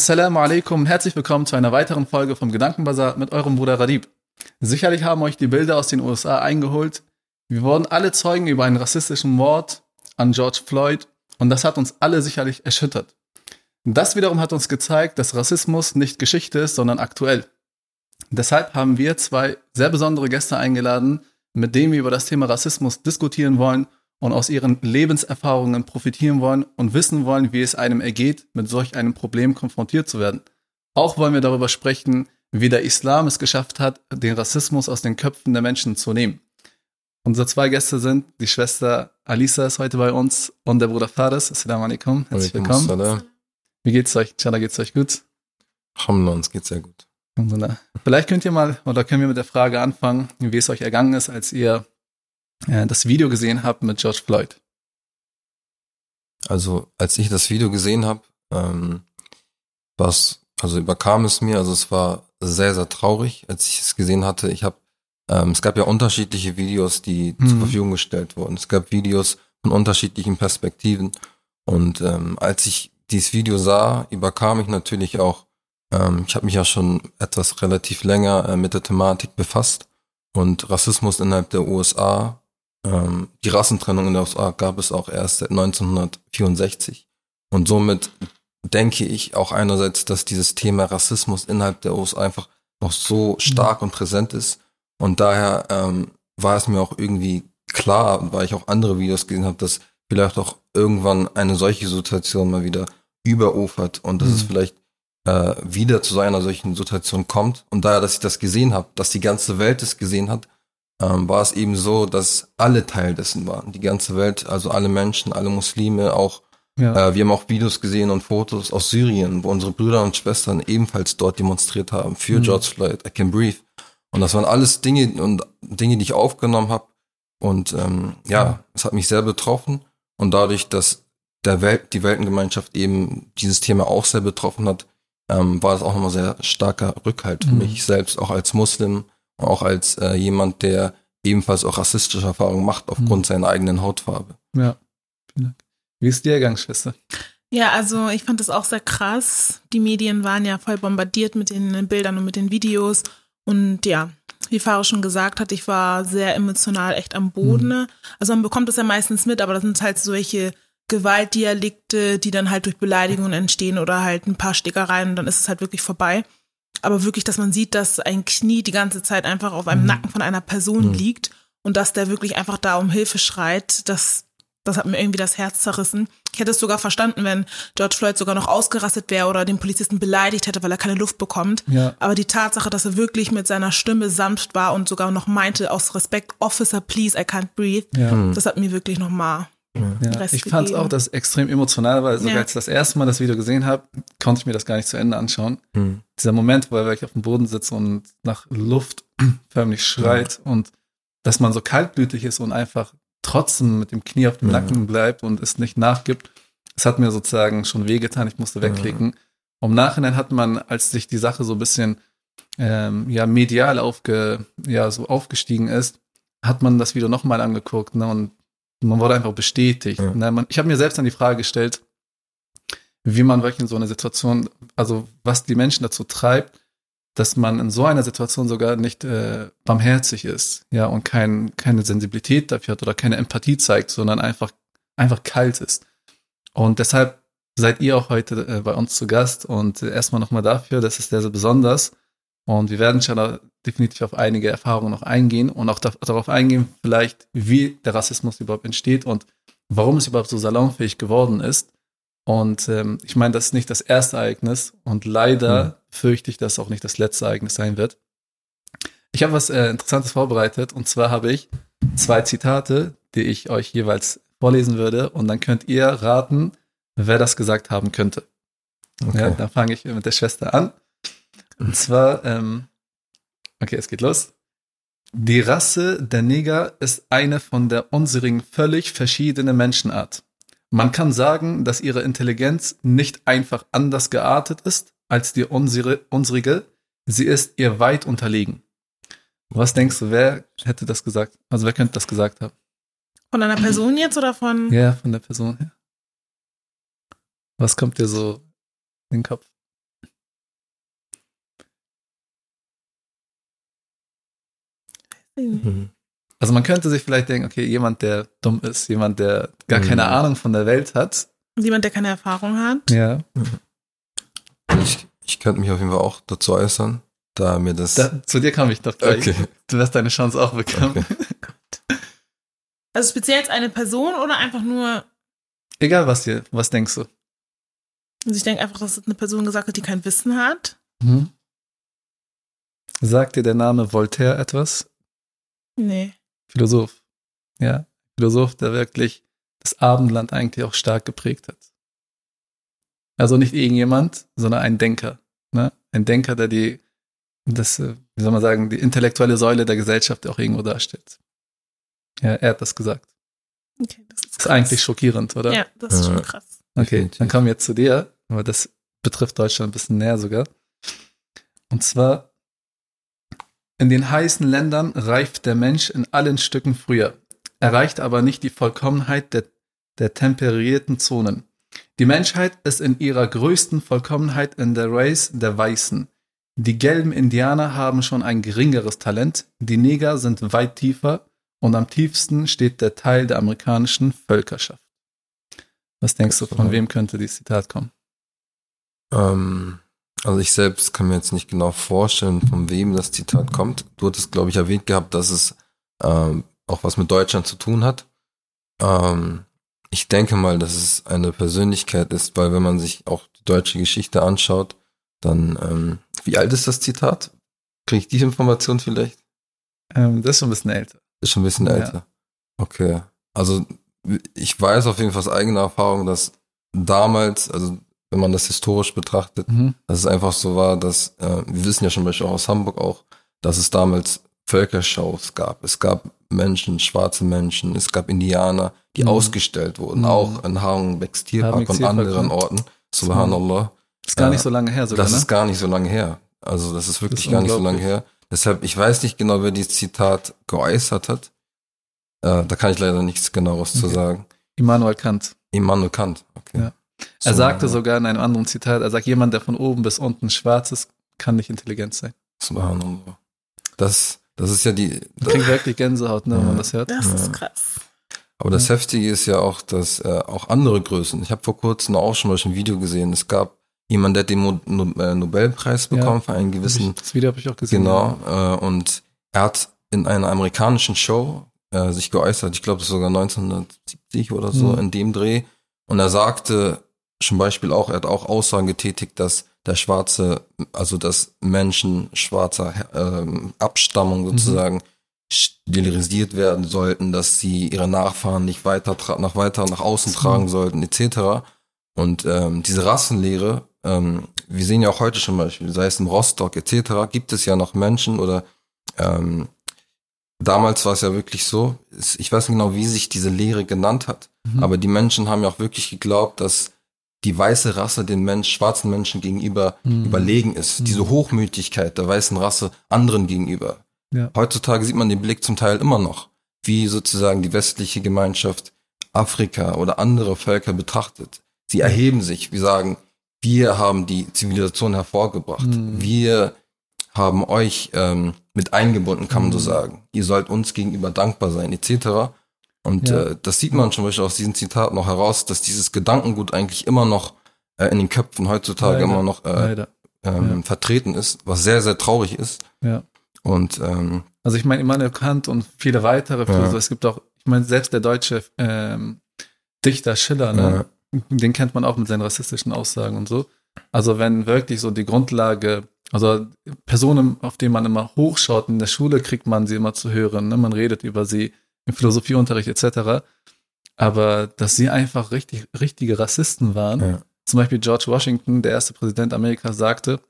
Assalamu alaikum, herzlich willkommen zu einer weiteren Folge vom Gedankenbazar mit eurem Bruder Radib. Sicherlich haben euch die Bilder aus den USA eingeholt. Wir wurden alle Zeugen über einen rassistischen Mord an George Floyd und das hat uns alle sicherlich erschüttert. Das wiederum hat uns gezeigt, dass Rassismus nicht Geschichte ist, sondern aktuell. Deshalb haben wir zwei sehr besondere Gäste eingeladen, mit denen wir über das Thema Rassismus diskutieren wollen und aus ihren Lebenserfahrungen profitieren wollen und wissen wollen, wie es einem ergeht, mit solch einem Problem konfrontiert zu werden. Auch wollen wir darüber sprechen, wie der Islam es geschafft hat, den Rassismus aus den Köpfen der Menschen zu nehmen. Unsere zwei Gäste sind die Schwester Alisa ist heute bei uns und der Bruder Fares. Assalamu alaikum. Herzlich willkommen. Salam. Wie geht's euch? Inshallah geht's euch gut? Alhamdulillah, uns geht's sehr gut. Vielleicht könnt ihr mal, oder können wir mit der Frage anfangen, wie es euch ergangen ist, als ihr äh, das Video gesehen habt mit George Floyd? Also, als ich das Video gesehen habe, ähm, was, also überkam es mir, also es war sehr, sehr traurig, als ich es gesehen hatte. Ich habe, ähm, es gab ja unterschiedliche Videos, die mhm. zur Verfügung gestellt wurden. Es gab Videos von unterschiedlichen Perspektiven. Und ähm, als ich dieses Video sah, überkam ich natürlich auch, ähm, ich habe mich ja schon etwas relativ länger äh, mit der Thematik befasst. Und Rassismus innerhalb der USA ähm, die Rassentrennung in der USA gab es auch erst seit 1964. Und somit denke ich auch einerseits, dass dieses Thema Rassismus innerhalb der USA einfach noch so stark mhm. und präsent ist. Und daher ähm, war es mir auch irgendwie klar, weil ich auch andere Videos gesehen habe, dass vielleicht auch irgendwann eine solche Situation mal wieder überufert und dass mhm. es vielleicht äh, wieder zu so einer solchen Situation kommt. Und daher, dass ich das gesehen habe, dass die ganze Welt es gesehen hat, ähm, war es eben so, dass alle Teil dessen waren. Die ganze Welt, also alle Menschen, alle Muslime, auch ja. äh, wir haben auch Videos gesehen und Fotos aus Syrien, wo unsere Brüder und Schwestern ebenfalls dort demonstriert haben für mhm. George Floyd, I Can Breathe. Und das waren alles Dinge und Dinge, die ich aufgenommen habe. Und ähm, ja, ja, es hat mich sehr betroffen. Und dadurch, dass der Welt, die Weltengemeinschaft eben dieses Thema auch sehr betroffen hat, ähm, war es auch nochmal sehr starker Rückhalt für mhm. mich selbst, auch als Muslim auch als äh, jemand, der ebenfalls auch rassistische Erfahrungen macht aufgrund mhm. seiner eigenen Hautfarbe. Ja, vielen Dank. Wie ist die Ergangsschwester? Ja, also ich fand das auch sehr krass. Die Medien waren ja voll bombardiert mit den Bildern und mit den Videos. Und ja, wie Farah schon gesagt hat, ich war sehr emotional echt am Boden. Mhm. Also man bekommt das ja meistens mit, aber das sind halt solche Gewaltdialekte, die dann halt durch Beleidigungen entstehen oder halt ein paar Stickereien und dann ist es halt wirklich vorbei aber wirklich, dass man sieht, dass ein Knie die ganze Zeit einfach auf einem mhm. Nacken von einer Person mhm. liegt und dass der wirklich einfach da um Hilfe schreit, das, das hat mir irgendwie das Herz zerrissen. Ich hätte es sogar verstanden, wenn George Floyd sogar noch ausgerastet wäre oder den Polizisten beleidigt hätte, weil er keine Luft bekommt. Ja. Aber die Tatsache, dass er wirklich mit seiner Stimme sanft war und sogar noch meinte, aus Respekt, Officer, please, I can't breathe, ja. Das hat mir wirklich nochmal ja. ich fand es auch, dass extrem emotional war. Sogar ja. als ich das erste Mal das Video gesehen habe, konnte ich mir das gar nicht zu Ende anschauen. Mhm. Dieser Moment, wo er wirklich auf dem Boden sitzt und nach Luft förmlich schreit mhm. und dass man so kaltblütig ist und einfach trotzdem mit dem Knie auf dem. Nacken bleibt und es nicht nachgibt. Es hat mir sozusagen schon wehgetan. Ich musste wegklicken. Im Nachhinein hat man, als sich die Sache so ein bisschen ähm, ja medial aufge, ja, so aufgestiegen ist, hat man das Video nochmal angeguckt ne, und man wurde einfach bestätigt. Ja. Ne? Man, ich habe mir selbst dann die Frage gestellt, wie man wirklich in so einer Situation, also was die Menschen dazu treibt, dass man in so einer Situation sogar nicht äh, barmherzig ist, ja, und kein, keine Sensibilität dafür hat oder keine Empathie zeigt, sondern einfach, einfach kalt ist. Und deshalb seid ihr auch heute äh, bei uns zu Gast und äh, erstmal nochmal dafür, das ist sehr, sehr besonders. Und wir werden schon definitiv auf einige Erfahrungen noch eingehen und auch da, darauf eingehen, vielleicht, wie der Rassismus überhaupt entsteht und warum es überhaupt so salonfähig geworden ist. Und ähm, ich meine, das ist nicht das erste Ereignis und leider mhm. fürchte ich, dass auch nicht das letzte Ereignis sein wird. Ich habe was äh, Interessantes vorbereitet und zwar habe ich zwei Zitate, die ich euch jeweils vorlesen würde und dann könnt ihr raten, wer das gesagt haben könnte. Okay. Ja, dann fange ich mit der Schwester an. Und zwar, ähm, okay, es geht los. Die Rasse der Neger ist eine von der unserigen völlig verschiedene Menschenart. Man kann sagen, dass ihre Intelligenz nicht einfach anders geartet ist als die unsere, unsrige, sie ist ihr weit unterlegen. Was denkst du, wer hätte das gesagt? Also wer könnte das gesagt haben? Von einer Person jetzt oder von? Ja, von der Person her. Was kommt dir so in den Kopf? Mhm. Also man könnte sich vielleicht denken, okay, jemand, der dumm ist, jemand, der gar keine mhm. Ahnung von der Welt hat. Jemand, der keine Erfahrung hat. Ja. Ich, ich könnte mich auf jeden Fall auch dazu äußern, da mir das. Da, zu dir kam ich doch gleich. Okay. Du wirst deine Chance auch bekommen. Okay. also speziell jetzt eine Person oder einfach nur. Egal was dir, was denkst du? Also ich denke einfach, dass es eine Person gesagt hat, die kein Wissen hat. Mhm. Sagt dir der Name Voltaire etwas? Nee. Philosoph. Ja, Philosoph, der wirklich das Abendland eigentlich auch stark geprägt hat. Also nicht irgendjemand, sondern ein Denker. Ne? Ein Denker, der die, das, äh, wie soll man sagen, die intellektuelle Säule der Gesellschaft auch irgendwo darstellt. Ja, er hat das gesagt. Okay, das ist, das ist eigentlich schockierend, oder? Ja, das ist schon krass. Okay, dann kommen wir jetzt zu dir, aber das betrifft Deutschland ein bisschen näher sogar. Und zwar, in den heißen Ländern reift der Mensch in allen Stücken früher, erreicht aber nicht die Vollkommenheit der, der temperierten Zonen. Die Menschheit ist in ihrer größten Vollkommenheit in der Race der Weißen. Die gelben Indianer haben schon ein geringeres Talent, die Neger sind weit tiefer und am tiefsten steht der Teil der amerikanischen Völkerschaft. Was denkst du, von wem könnte dieses Zitat kommen? Ähm, also ich selbst kann mir jetzt nicht genau vorstellen, von wem das Zitat kommt. Du hattest, glaube ich, erwähnt gehabt, dass es ähm, auch was mit Deutschland zu tun hat. Ähm, ich denke mal, dass es eine Persönlichkeit ist, weil wenn man sich auch die deutsche Geschichte anschaut, dann, ähm, wie alt ist das Zitat? Kriege ich die Information vielleicht? Ähm, das ist schon ein bisschen älter. Ist schon ein bisschen älter. Ja. Okay. Also ich weiß auf jeden Fall aus eigener Erfahrung, dass damals, also wenn man das historisch betrachtet, mhm. dass es einfach so war, dass, äh, wir wissen ja schon Beispiel auch aus Hamburg auch, dass es damals Völkershows gab. Es gab Menschen, schwarze Menschen, es gab Indianer, die mhm. ausgestellt wurden, mhm. auch in Hagenbecks Tierpark und anderen Orten. Subhanallah. Das ist gar nicht so lange her sogar, Das ne? ist gar nicht so lange her. Also das ist wirklich das ist gar nicht so lange her. Deshalb, ich weiß nicht genau, wer dieses Zitat geäußert hat. Äh, da kann ich leider nichts genaueres okay. zu sagen. Immanuel Kant. Immanuel Kant, okay. Ja. Er so, sagte ja. sogar in einem anderen Zitat, er sagt, jemand, der von oben bis unten schwarz ist, kann nicht intelligent sein. Subhanallah. Das, das ist ja die. Das klingt wirklich Gänsehaut, ne, ja. wenn man das hört. Das ist krass. Aber das Heftige ist ja auch, dass äh, auch andere Größen. Ich habe vor kurzem auch schon mal ein Video gesehen. Es gab jemand, der den Mo no äh, Nobelpreis bekommen für einen gewissen. Das Video habe ich auch gesehen. Genau. Äh, und er hat in einer amerikanischen Show äh, sich geäußert. Ich glaube, das ist sogar 1970 oder so mhm. in dem Dreh. Und er sagte zum Beispiel auch, er hat auch Aussagen getätigt, dass der schwarze, also dass Menschen schwarzer äh, Abstammung mhm. sozusagen mhm. sterilisiert werden sollten, dass sie ihre Nachfahren nicht weiter nach weiter nach außen mhm. tragen sollten, etc. Und ähm, diese Rassenlehre, ähm, wir sehen ja auch heute schon mal, sei es im Rostock etc., gibt es ja noch Menschen oder ähm, damals war es ja wirklich so, ich weiß nicht genau, wie sich diese Lehre genannt hat, mhm. aber die Menschen haben ja auch wirklich geglaubt, dass die weiße Rasse den Mensch, schwarzen Menschen gegenüber mhm. überlegen ist. Mhm. Diese Hochmütigkeit der weißen Rasse anderen gegenüber. Ja. Heutzutage sieht man den Blick zum Teil immer noch, wie sozusagen die westliche Gemeinschaft Afrika oder andere Völker betrachtet. Sie erheben sich, wir sagen, wir haben die Zivilisation hervorgebracht. Mhm. Wir haben euch ähm, mit eingebunden, kann man so mhm. sagen. Ihr sollt uns gegenüber dankbar sein, etc. Und ja. äh, das sieht man zum Beispiel aus diesem Zitat noch heraus, dass dieses Gedankengut eigentlich immer noch äh, in den Köpfen heutzutage Leider. immer noch äh, ähm, ja. vertreten ist, was sehr, sehr traurig ist. Ja. Und ähm, also ich meine, Immanuel Kant und viele weitere, ja. es gibt auch, ich meine, selbst der deutsche ähm, Dichter Schiller, ne, den kennt man auch mit seinen rassistischen Aussagen und so. Also wenn wirklich so die Grundlage also Personen, auf die man immer hochschaut, in der Schule kriegt man sie immer zu hören, ne? man redet über sie im Philosophieunterricht etc. Aber dass sie einfach richtig, richtige Rassisten waren. Ja. Zum Beispiel George Washington, der erste Präsident Amerikas, sagte,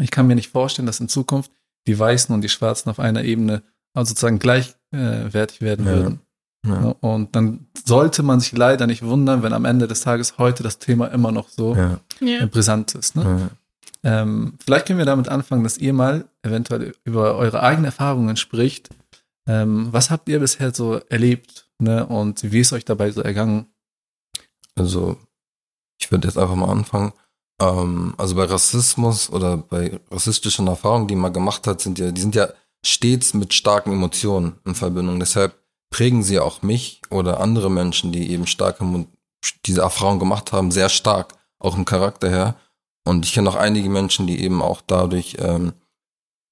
ich kann mir nicht vorstellen, dass in Zukunft die Weißen und die Schwarzen auf einer Ebene also sozusagen gleichwertig äh, werden ja. würden. Ja. Und dann sollte man sich leider nicht wundern, wenn am Ende des Tages heute das Thema immer noch so ja. brisant ist. Ne? Ähm, vielleicht können wir damit anfangen, dass ihr mal eventuell über eure eigenen Erfahrungen spricht. Ähm, was habt ihr bisher so erlebt ne? und wie ist euch dabei so ergangen? Also, ich würde jetzt einfach mal anfangen. Ähm, also bei Rassismus oder bei rassistischen Erfahrungen, die man gemacht hat, sind ja, die sind ja stets mit starken Emotionen in Verbindung. Deshalb prägen sie auch mich oder andere Menschen, die eben starke, diese Erfahrung gemacht haben, sehr stark, auch im Charakter her. Und ich kenne auch einige Menschen, die eben auch dadurch ähm,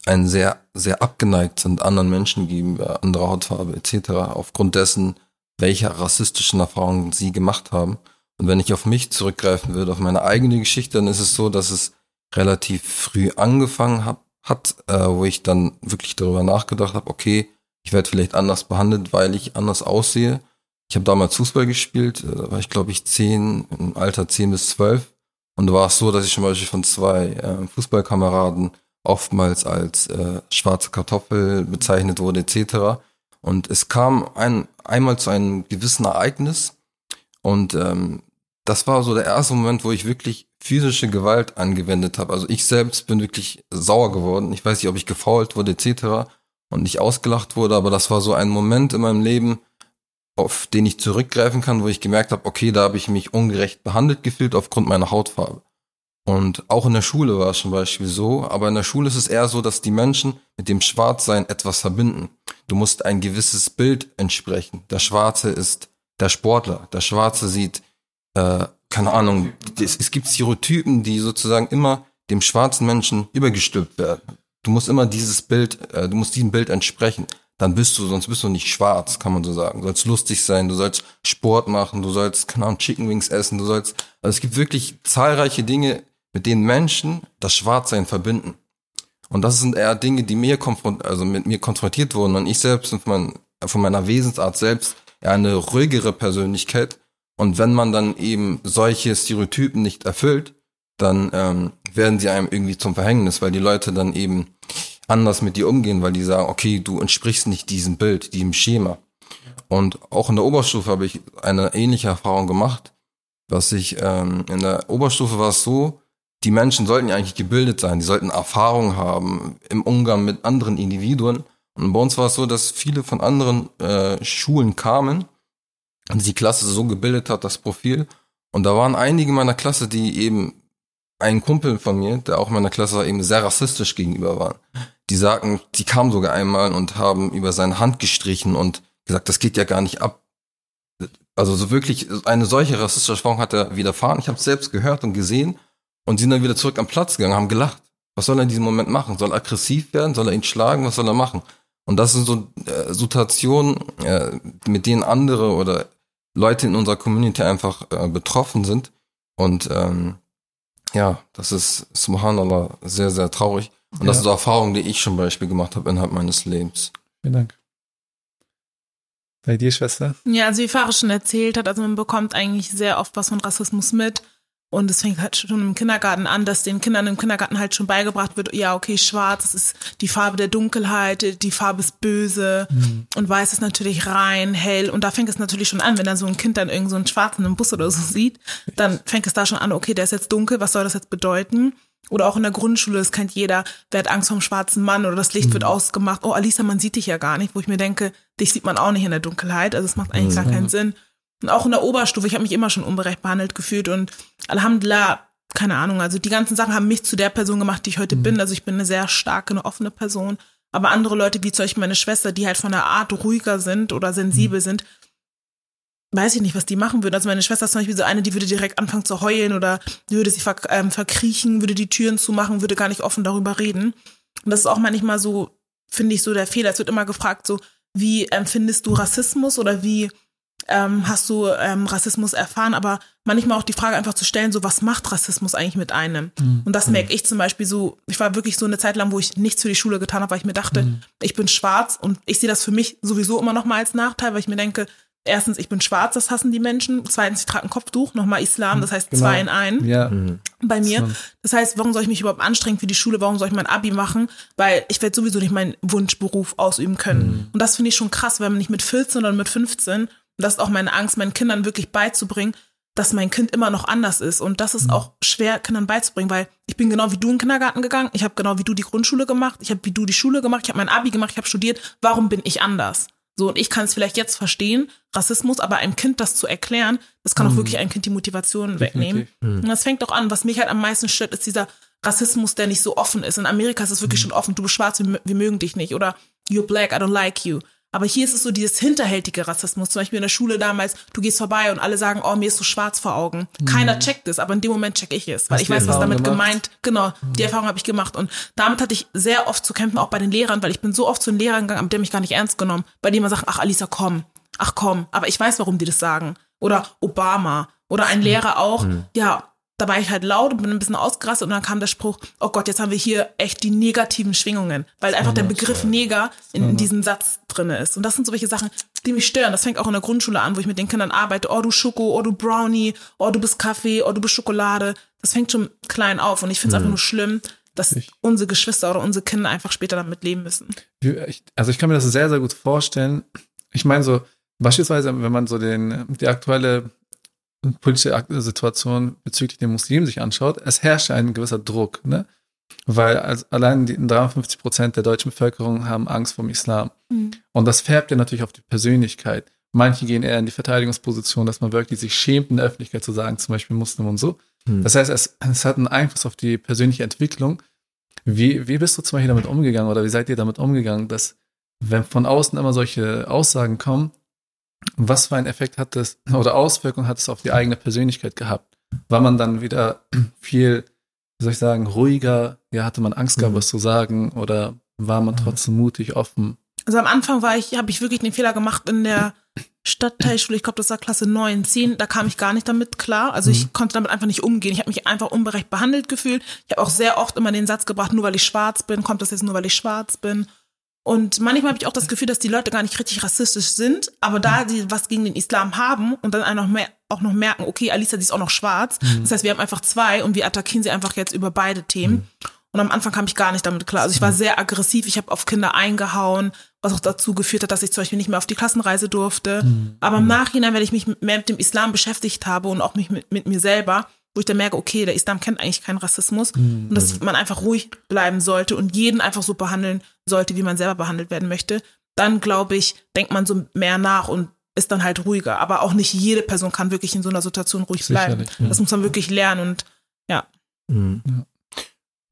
ein sehr, sehr abgeneigt sind anderen Menschen gegenüber, anderer Hautfarbe etc., aufgrund dessen, welche rassistischen Erfahrungen sie gemacht haben. Und wenn ich auf mich zurückgreifen würde, auf meine eigene Geschichte, dann ist es so, dass es relativ früh angefangen hab, hat, äh, wo ich dann wirklich darüber nachgedacht habe, okay, ich werde vielleicht anders behandelt, weil ich anders aussehe. Ich habe damals Fußball gespielt, äh, da war ich glaube ich zehn, im Alter zehn bis zwölf. Und da war es so, dass ich zum Beispiel von zwei äh, Fußballkameraden oftmals als äh, schwarze Kartoffel bezeichnet wurde etc. Und es kam ein, einmal zu einem gewissen Ereignis und ähm, das war so der erste Moment, wo ich wirklich physische Gewalt angewendet habe. Also ich selbst bin wirklich sauer geworden. Ich weiß nicht, ob ich gefault wurde etc. und nicht ausgelacht wurde, aber das war so ein Moment in meinem Leben, auf den ich zurückgreifen kann, wo ich gemerkt habe, okay, da habe ich mich ungerecht behandelt gefühlt aufgrund meiner Hautfarbe. Und auch in der Schule war es zum Beispiel so, aber in der Schule ist es eher so, dass die Menschen mit dem Schwarzsein etwas verbinden. Du musst ein gewisses Bild entsprechen. Der Schwarze ist der Sportler. Der Schwarze sieht, äh, keine Ahnung, es, es gibt Stereotypen, die sozusagen immer dem schwarzen Menschen übergestülpt werden. Du musst immer dieses Bild, äh, du musst diesem Bild entsprechen. Dann bist du, sonst bist du nicht schwarz, kann man so sagen. Du sollst lustig sein, du sollst Sport machen, du sollst, keine Ahnung, Chicken Wings essen, du sollst, also es gibt wirklich zahlreiche Dinge, mit denen Menschen das Schwarzsein verbinden. Und das sind eher Dinge, die mir also mit mir konfrontiert wurden. Und ich selbst von, mein, von meiner Wesensart selbst eher eine ruhigere Persönlichkeit. Und wenn man dann eben solche Stereotypen nicht erfüllt, dann ähm, werden sie einem irgendwie zum Verhängnis, weil die Leute dann eben anders mit dir umgehen, weil die sagen, okay, du entsprichst nicht diesem Bild, diesem Schema. Und auch in der Oberstufe habe ich eine ähnliche Erfahrung gemacht, was ich ähm, in der Oberstufe war es so, die Menschen sollten ja eigentlich gebildet sein, die sollten Erfahrung haben im Umgang mit anderen Individuen. Und bei uns war es so, dass viele von anderen äh, Schulen kamen und die Klasse so gebildet hat, das Profil. Und da waren einige meiner Klasse, die eben ein Kumpel von mir, der auch in meiner Klasse war, eben sehr rassistisch gegenüber waren. Die sagten, die kamen sogar einmal und haben über seine Hand gestrichen und gesagt, das geht ja gar nicht ab. Also so wirklich eine solche rassistische Erfahrung hat er widerfahren. Ich habe es selbst gehört und gesehen und sind dann wieder zurück am Platz gegangen, haben gelacht. Was soll er in diesem Moment machen? Soll er aggressiv werden? Soll er ihn schlagen? Was soll er machen? Und das sind so äh, Situationen, äh, mit denen andere oder Leute in unserer Community einfach äh, betroffen sind. Und ähm, ja, das ist subhanallah sehr, sehr traurig. Und ja. das sind so Erfahrungen, die ich zum Beispiel gemacht habe innerhalb meines Lebens. Vielen Dank. Bei dir, Schwester? Ja, also wie Farah schon erzählt hat, also man bekommt eigentlich sehr oft was von Rassismus mit. Und es fängt halt schon im Kindergarten an, dass den Kindern im Kindergarten halt schon beigebracht wird, ja, okay, schwarz das ist die Farbe der Dunkelheit, die Farbe ist böse mhm. und weiß ist natürlich rein, hell. Und da fängt es natürlich schon an, wenn dann so ein Kind dann irgend so einen Schwarzen im Bus oder so sieht, dann fängt es da schon an, okay, der ist jetzt dunkel, was soll das jetzt bedeuten? Oder auch in der Grundschule, das kennt jeder, wer hat Angst vom schwarzen Mann oder das Licht mhm. wird ausgemacht. Oh, Alisa, man sieht dich ja gar nicht, wo ich mir denke, dich sieht man auch nicht in der Dunkelheit. Also es macht eigentlich mhm. gar keinen Sinn. Und auch in der Oberstufe, ich habe mich immer schon unberecht behandelt gefühlt und Alhamdulillah, keine Ahnung, also die ganzen Sachen haben mich zu der Person gemacht, die ich heute mhm. bin. Also ich bin eine sehr starke, eine offene Person. Aber andere Leute, wie zum Beispiel meine Schwester, die halt von der Art ruhiger sind oder sensibel mhm. sind, weiß ich nicht, was die machen würden. Also meine Schwester ist zum Beispiel so eine, die würde direkt anfangen zu heulen oder würde sich ver ähm, verkriechen, würde die Türen zumachen, würde gar nicht offen darüber reden. Und das ist auch manchmal so, finde ich, so der Fehler. Es wird immer gefragt, so, wie empfindest du Rassismus oder wie ähm, hast du ähm, Rassismus erfahren, aber manchmal auch die Frage einfach zu stellen, so was macht Rassismus eigentlich mit einem? Mhm. Und das mhm. merke ich zum Beispiel so, ich war wirklich so eine Zeit lang, wo ich nichts für die Schule getan habe, weil ich mir dachte, mhm. ich bin schwarz und ich sehe das für mich sowieso immer noch mal als Nachteil, weil ich mir denke, erstens, ich bin schwarz, das hassen die Menschen. Zweitens, ich trage ein Kopftuch, nochmal Islam, das heißt genau. zwei in ein. Ja. Mhm. Bei mir. Das heißt, warum soll ich mich überhaupt anstrengen für die Schule? Warum soll ich mein Abi machen? Weil ich werde sowieso nicht meinen Wunschberuf ausüben können. Mhm. Und das finde ich schon krass, wenn man nicht mit 14 oder mit 15 und das ist auch meine Angst, meinen Kindern wirklich beizubringen, dass mein Kind immer noch anders ist. Und das ist mhm. auch schwer, Kindern beizubringen, weil ich bin genau wie du in den Kindergarten gegangen, ich habe genau wie du die Grundschule gemacht, ich habe wie du die Schule gemacht, ich habe mein Abi gemacht, ich habe studiert. Warum bin ich anders? So, und ich kann es vielleicht jetzt verstehen, Rassismus, aber einem Kind das zu erklären, das kann mhm. auch wirklich einem Kind die Motivation Definitiv. wegnehmen. Mhm. Und das fängt auch an, was mich halt am meisten stört, ist dieser Rassismus, der nicht so offen ist. In Amerika ist es wirklich mhm. schon offen, du bist schwarz, wir, wir mögen dich nicht. Oder you're black, I don't like you. Aber hier ist es so dieses hinterhältige Rassismus. Zum Beispiel in der Schule damals, du gehst vorbei und alle sagen, oh, mir ist so schwarz vor Augen. Keiner mhm. checkt es, aber in dem Moment check ich es, weil Hast ich weiß, was damit gemacht? gemeint. Genau, mhm. die Erfahrung habe ich gemacht. Und damit hatte ich sehr oft zu kämpfen, auch bei den Lehrern, weil ich bin so oft zu den Lehrern gegangen, die mich gar nicht ernst genommen, bei denen man sagt, ach Alisa, komm, ach komm, aber ich weiß, warum die das sagen. Oder Obama. Oder ein Lehrer auch, mhm. ja, da war ich halt laut und bin ein bisschen ausgerastet und dann kam der Spruch, oh Gott, jetzt haben wir hier echt die negativen Schwingungen, weil einfach der Begriff Neger in, in diesem Satz drinne ist. Und das sind so welche Sachen, die mich stören. Das fängt auch in der Grundschule an, wo ich mit den Kindern arbeite. Oh, du Schoko, oh, du Brownie, oh, du bist Kaffee, oh, du bist Schokolade. Das fängt schon klein auf und ich finde es mhm. einfach nur schlimm, dass ich. unsere Geschwister oder unsere Kinder einfach später damit leben müssen. Also ich kann mir das sehr, sehr gut vorstellen. Ich meine so, beispielsweise, wenn man so den, die aktuelle politische Situation bezüglich den Muslimen sich anschaut, es herrscht ein gewisser Druck, ne? Weil also allein die 53 Prozent der deutschen Bevölkerung haben Angst vor dem Islam. Mhm. Und das färbt ja natürlich auf die Persönlichkeit. Manche gehen eher in die Verteidigungsposition, dass man wirklich sich schämt, in der Öffentlichkeit zu sagen, zum Beispiel Muslim und so. Mhm. Das heißt, es, es hat einen Einfluss auf die persönliche Entwicklung. Wie, wie bist du zum Beispiel damit umgegangen oder wie seid ihr damit umgegangen, dass wenn von außen immer solche Aussagen kommen, was für einen Effekt hat das oder Auswirkungen hat es auf die eigene Persönlichkeit gehabt? War man dann wieder viel, wie soll ich sagen, ruhiger? Ja, hatte man Angst gehabt, mhm. was zu sagen? Oder war man trotzdem mutig, offen? Also am Anfang war ich, habe ich wirklich den Fehler gemacht in der Stadtteilschule, ich glaube, das war Klasse 9, 10, da kam ich gar nicht damit klar. Also ich mhm. konnte damit einfach nicht umgehen. Ich habe mich einfach unberecht behandelt gefühlt. Ich habe auch sehr oft immer den Satz gebracht, nur weil ich schwarz bin, kommt das jetzt nur, weil ich schwarz bin. Und manchmal habe ich auch das Gefühl, dass die Leute gar nicht richtig rassistisch sind, aber da die was gegen den Islam haben und dann auch noch, mehr, auch noch merken, okay, Alisa, die ist auch noch schwarz. Mhm. Das heißt, wir haben einfach zwei und wir attackieren sie einfach jetzt über beide Themen. Mhm. Und am Anfang kam ich gar nicht damit klar. Also ich war mhm. sehr aggressiv, ich habe auf Kinder eingehauen, was auch dazu geführt hat, dass ich zum Beispiel nicht mehr auf die Klassenreise durfte. Mhm. Aber im mhm. Nachhinein, wenn ich mich mehr mit dem Islam beschäftigt habe und auch mich mit, mit mir selber, wo ich dann merke, okay, der Islam kennt eigentlich keinen Rassismus mhm. und dass man einfach ruhig bleiben sollte und jeden einfach so behandeln sollte, wie man selber behandelt werden möchte, dann glaube ich, denkt man so mehr nach und ist dann halt ruhiger. Aber auch nicht jede Person kann wirklich in so einer Situation ruhig bleiben. Ja. Das muss man wirklich lernen und ja. Mhm.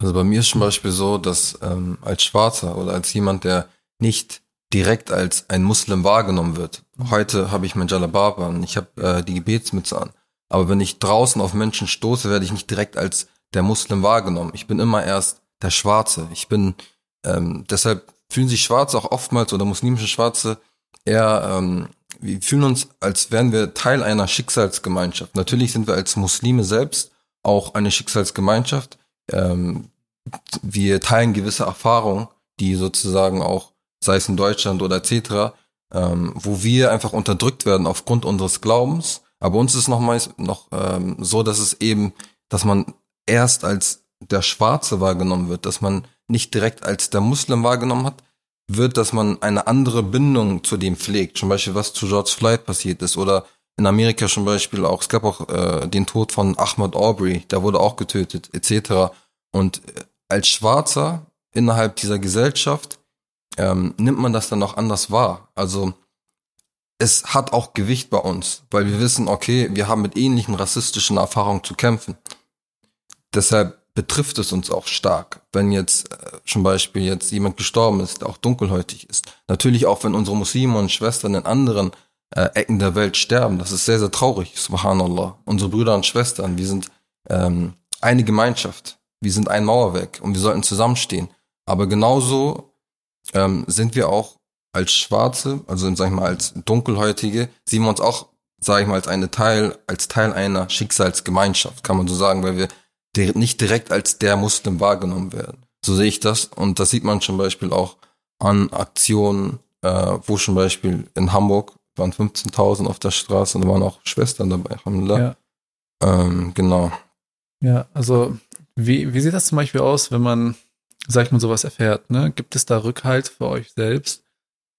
Also bei mir ist zum Beispiel so, dass ähm, als Schwarzer oder als jemand, der nicht direkt als ein Muslim wahrgenommen wird. Heute habe ich mein Jalababa und ich habe äh, die Gebetsmütze an. Aber wenn ich draußen auf Menschen stoße, werde ich nicht direkt als der Muslim wahrgenommen. Ich bin immer erst der Schwarze. Ich bin, ähm, deshalb fühlen sich Schwarze auch oftmals oder muslimische Schwarze eher, ähm, wir fühlen uns, als wären wir Teil einer Schicksalsgemeinschaft. Natürlich sind wir als Muslime selbst auch eine Schicksalsgemeinschaft. Ähm, wir teilen gewisse Erfahrungen, die sozusagen auch, sei es in Deutschland oder etc., ähm, wo wir einfach unterdrückt werden aufgrund unseres Glaubens aber uns ist noch mal noch ähm, so, dass es eben, dass man erst als der Schwarze wahrgenommen wird, dass man nicht direkt als der Muslim wahrgenommen hat, wird, dass man eine andere Bindung zu dem pflegt. Zum Beispiel, was zu George Floyd passiert ist oder in Amerika zum Beispiel auch, es gab auch äh, den Tod von Ahmad Aubrey, der wurde auch getötet, etc. Und äh, als Schwarzer innerhalb dieser Gesellschaft ähm, nimmt man das dann auch anders wahr. Also es hat auch Gewicht bei uns, weil wir wissen, okay, wir haben mit ähnlichen rassistischen Erfahrungen zu kämpfen. Deshalb betrifft es uns auch stark, wenn jetzt äh, zum Beispiel jetzt jemand gestorben ist, der auch dunkelhäutig ist. Natürlich auch, wenn unsere Muslime und Schwestern in anderen äh, Ecken der Welt sterben. Das ist sehr, sehr traurig, subhanallah. Unsere Brüder und Schwestern, wir sind ähm, eine Gemeinschaft. Wir sind ein Mauerwerk und wir sollten zusammenstehen. Aber genauso ähm, sind wir auch als Schwarze, also sag ich mal als Dunkelhäutige, sehen wir uns auch, sag ich mal, als eine Teil, als Teil einer Schicksalsgemeinschaft, kann man so sagen, weil wir nicht direkt als der Muslim wahrgenommen werden. So sehe ich das und das sieht man zum Beispiel auch an Aktionen, äh, wo zum Beispiel in Hamburg waren 15.000 auf der Straße und da waren auch Schwestern dabei, Ja. Ähm, genau. Ja, also wie, wie sieht das zum Beispiel aus, wenn man, sag ich mal, sowas erfährt? Ne? Gibt es da Rückhalt für euch selbst?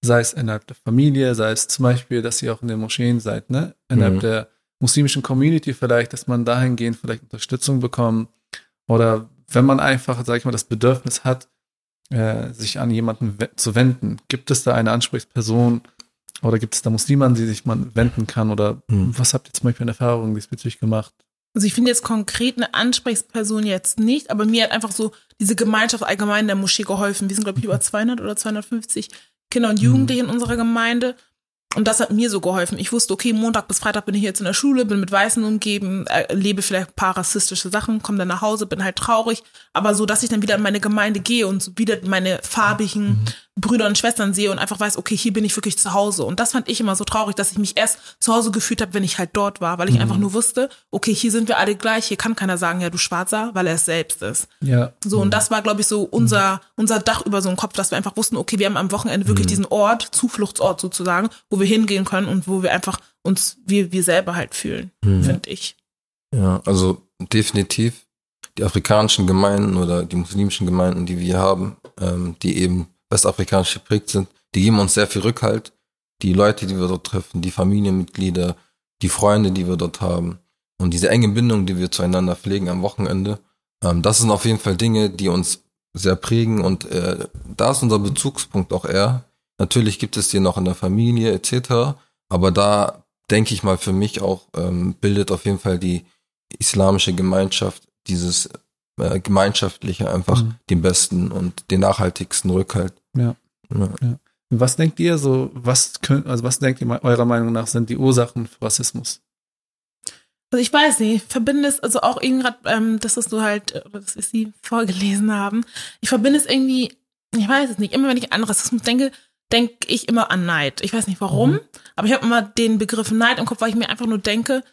sei es innerhalb der Familie, sei es zum Beispiel, dass ihr auch in den Moscheen seid, ne? Innerhalb mhm. der muslimischen Community vielleicht, dass man dahingehend vielleicht Unterstützung bekommt. Oder wenn man einfach, sag ich mal, das Bedürfnis hat, äh, sich an jemanden zu wenden. Gibt es da eine Ansprechperson oder gibt es da Muslime, an die sich man wenden kann? Oder mhm. was habt ihr zum Beispiel in Erfahrungen diesbezüglich gemacht? Also ich finde jetzt konkret eine Ansprechperson jetzt nicht, aber mir hat einfach so diese Gemeinschaft allgemein der Moschee geholfen. Wir sind, glaube ich, über 200 oder 250 Kinder und Jugendliche in unserer Gemeinde. Und das hat mir so geholfen. Ich wusste, okay, Montag bis Freitag bin ich jetzt in der Schule, bin mit Weißen umgeben, erlebe vielleicht ein paar rassistische Sachen, komme dann nach Hause, bin halt traurig. Aber so, dass ich dann wieder in meine Gemeinde gehe und wieder meine farbigen mhm. Brüder und Schwestern sehe und einfach weiß, okay, hier bin ich wirklich zu Hause. Und das fand ich immer so traurig, dass ich mich erst zu Hause gefühlt habe, wenn ich halt dort war, weil ich mhm. einfach nur wusste, okay, hier sind wir alle gleich, hier kann keiner sagen, ja, du Schwarzer, weil er es selbst ist. Ja. So, mhm. und das war, glaube ich, so unser, unser Dach über so einen Kopf, dass wir einfach wussten, okay, wir haben am Wochenende wirklich mhm. diesen Ort, Zufluchtsort sozusagen, wo wir hingehen können und wo wir einfach uns, wie wir selber halt fühlen, mhm. finde ich. Ja, also definitiv die afrikanischen Gemeinden oder die muslimischen Gemeinden, die wir haben, ähm, die eben westafrikanisch geprägt sind, die geben uns sehr viel Rückhalt. Die Leute, die wir dort treffen, die Familienmitglieder, die Freunde, die wir dort haben und diese enge Bindung, die wir zueinander pflegen am Wochenende, ähm, das sind auf jeden Fall Dinge, die uns sehr prägen und äh, da ist unser Bezugspunkt auch eher. Natürlich gibt es die noch in der Familie etc., aber da denke ich mal für mich auch ähm, bildet auf jeden Fall die islamische Gemeinschaft dieses äh, gemeinschaftliche einfach mhm. den besten und den nachhaltigsten Rückhalt. Ja. ja. ja. Was denkt ihr so, was könnt, also was denkt ihr eurer Meinung nach sind die Ursachen für Rassismus? Also ich weiß nicht, ich verbinde es, also auch irgendwie gerade, ähm, das ist so halt, äh, dass wir sie vorgelesen haben. Ich verbinde es irgendwie, ich weiß es nicht, immer wenn ich an Rassismus denke, denke ich immer an Neid. Ich weiß nicht warum, mhm. aber ich habe immer den Begriff Neid im Kopf, weil ich mir einfach nur denke,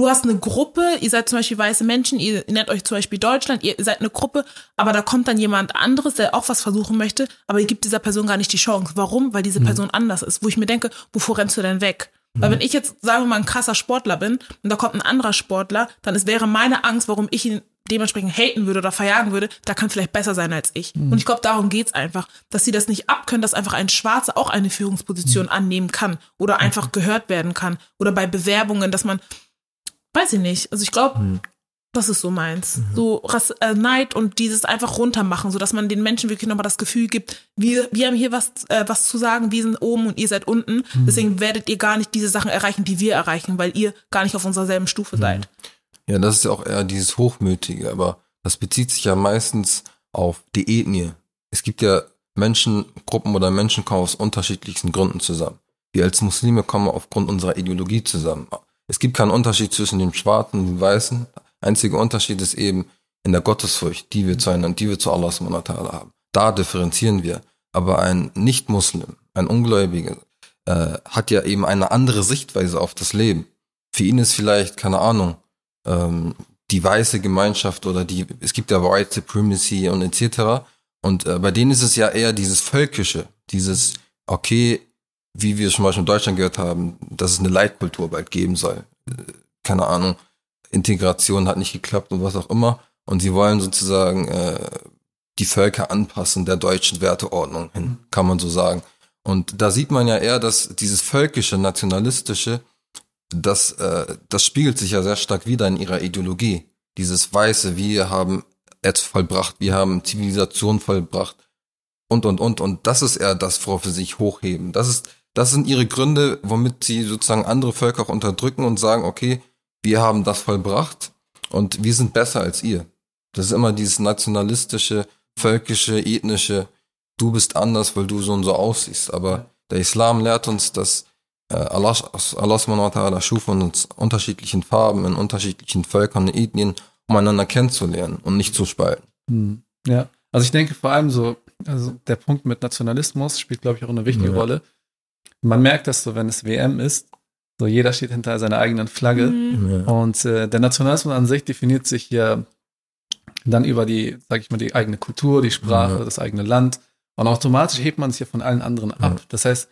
du hast eine Gruppe, ihr seid zum Beispiel weiße Menschen, ihr nennt euch zum Beispiel Deutschland, ihr seid eine Gruppe, aber da kommt dann jemand anderes, der auch was versuchen möchte, aber ihr gibt dieser Person gar nicht die Chance. Warum? Weil diese mhm. Person mhm. anders ist. Wo ich mir denke, wovor rennst du denn weg? Mhm. Weil wenn ich jetzt, sagen wir mal, ein krasser Sportler bin und da kommt ein anderer Sportler, dann ist, wäre meine Angst, warum ich ihn dementsprechend haten würde oder verjagen würde, da kann vielleicht besser sein als ich. Mhm. Und ich glaube, darum geht's einfach, dass sie das nicht abkönnen, dass einfach ein Schwarzer auch eine Führungsposition mhm. annehmen kann oder einfach gehört werden kann. Oder bei Bewerbungen, dass man, weiß ich nicht. Also ich glaube, hm. das ist so meins. Mhm. So Rass, äh, Neid und dieses einfach runtermachen, so dass man den Menschen wirklich nochmal das Gefühl gibt, wir, wir haben hier was, äh, was zu sagen, wir sind oben und ihr seid unten. Mhm. Deswegen werdet ihr gar nicht diese Sachen erreichen, die wir erreichen, weil ihr gar nicht auf unserer selben Stufe mhm. seid. Ja, das ist ja auch eher dieses Hochmütige, aber das bezieht sich ja meistens auf die Ethnie. Es gibt ja Menschengruppen oder Menschen kommen aus unterschiedlichsten Gründen zusammen. Wir als Muslime kommen aufgrund unserer Ideologie zusammen. Es gibt keinen Unterschied zwischen dem Schwarzen und dem Weißen. Einziger Unterschied ist eben in der Gottesfurcht, die wir zu einer, die wir zu Allah subhanahu haben. Da differenzieren wir. Aber ein Nicht-Muslim, ein Ungläubiger, äh, hat ja eben eine andere Sichtweise auf das Leben. Für ihn ist vielleicht, keine Ahnung, ähm, die weiße Gemeinschaft oder die, es gibt ja White Supremacy und etc. Und äh, bei denen ist es ja eher dieses Völkische, dieses, okay, wie wir schon mal in Deutschland gehört haben, dass es eine Leitkultur bald geben soll. Keine Ahnung, Integration hat nicht geklappt und was auch immer. Und sie wollen sozusagen äh, die Völker anpassen der deutschen Werteordnung hin, kann man so sagen. Und da sieht man ja eher, dass dieses völkische, nationalistische, das, äh, das spiegelt sich ja sehr stark wieder in ihrer Ideologie. Dieses Weiße, wir haben jetzt vollbracht, wir haben Zivilisation vollbracht und, und, und. Und das ist eher das, worauf sie sich hochheben. Das ist, das sind ihre Gründe, womit sie sozusagen andere Völker auch unterdrücken und sagen, okay, wir haben das vollbracht und wir sind besser als ihr. Das ist immer dieses nationalistische, völkische, ethnische, du bist anders, weil du so und so aussiehst. Aber der Islam lehrt uns, dass äh, Allah, Allah schuf uns unterschiedlichen Farben in unterschiedlichen Völkern und Ethnien, um einander kennenzulernen und nicht zu spalten. Hm. Ja, also ich denke vor allem so, also der Punkt mit Nationalismus spielt, glaube ich, auch eine wichtige ja. Rolle man merkt das so, wenn es WM ist. So jeder steht hinter seiner eigenen Flagge. Mhm. Und äh, der Nationalismus an sich definiert sich ja dann über die, sag ich mal, die eigene Kultur, die Sprache, ja. das eigene Land. Und automatisch hebt man sich ja von allen anderen ab. Ja. Das heißt,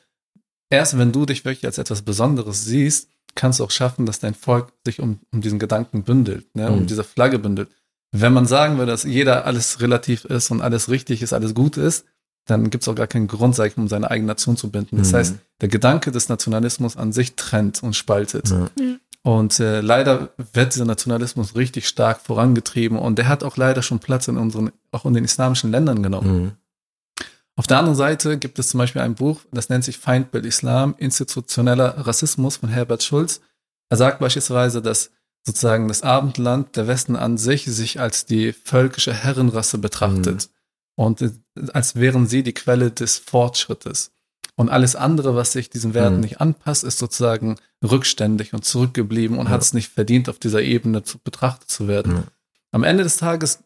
erst wenn du dich wirklich als etwas Besonderes siehst, kannst du auch schaffen, dass dein Volk sich um, um diesen Gedanken bündelt, ne, um mhm. diese Flagge bündelt. Wenn man sagen würde, dass jeder alles relativ ist und alles richtig ist, alles gut ist, dann gibt es auch gar keinen Grund, sag ich, um seine eigene Nation zu binden. Das mhm. heißt, der Gedanke des Nationalismus an sich trennt und spaltet. Ja. Und äh, leider wird dieser Nationalismus richtig stark vorangetrieben und der hat auch leider schon Platz in unseren, auch in den islamischen Ländern genommen. Mhm. Auf der anderen Seite gibt es zum Beispiel ein Buch, das nennt sich Feindbild Islam, institutioneller Rassismus von Herbert Schulz. Er sagt beispielsweise, dass sozusagen das Abendland, der Westen an sich, sich als die völkische Herrenrasse betrachtet. Mhm. Und als wären sie die Quelle des Fortschrittes. Und alles andere, was sich diesen Werten mhm. nicht anpasst, ist sozusagen rückständig und zurückgeblieben und ja. hat es nicht verdient, auf dieser Ebene zu, betrachtet zu werden. Ja. Am Ende des Tages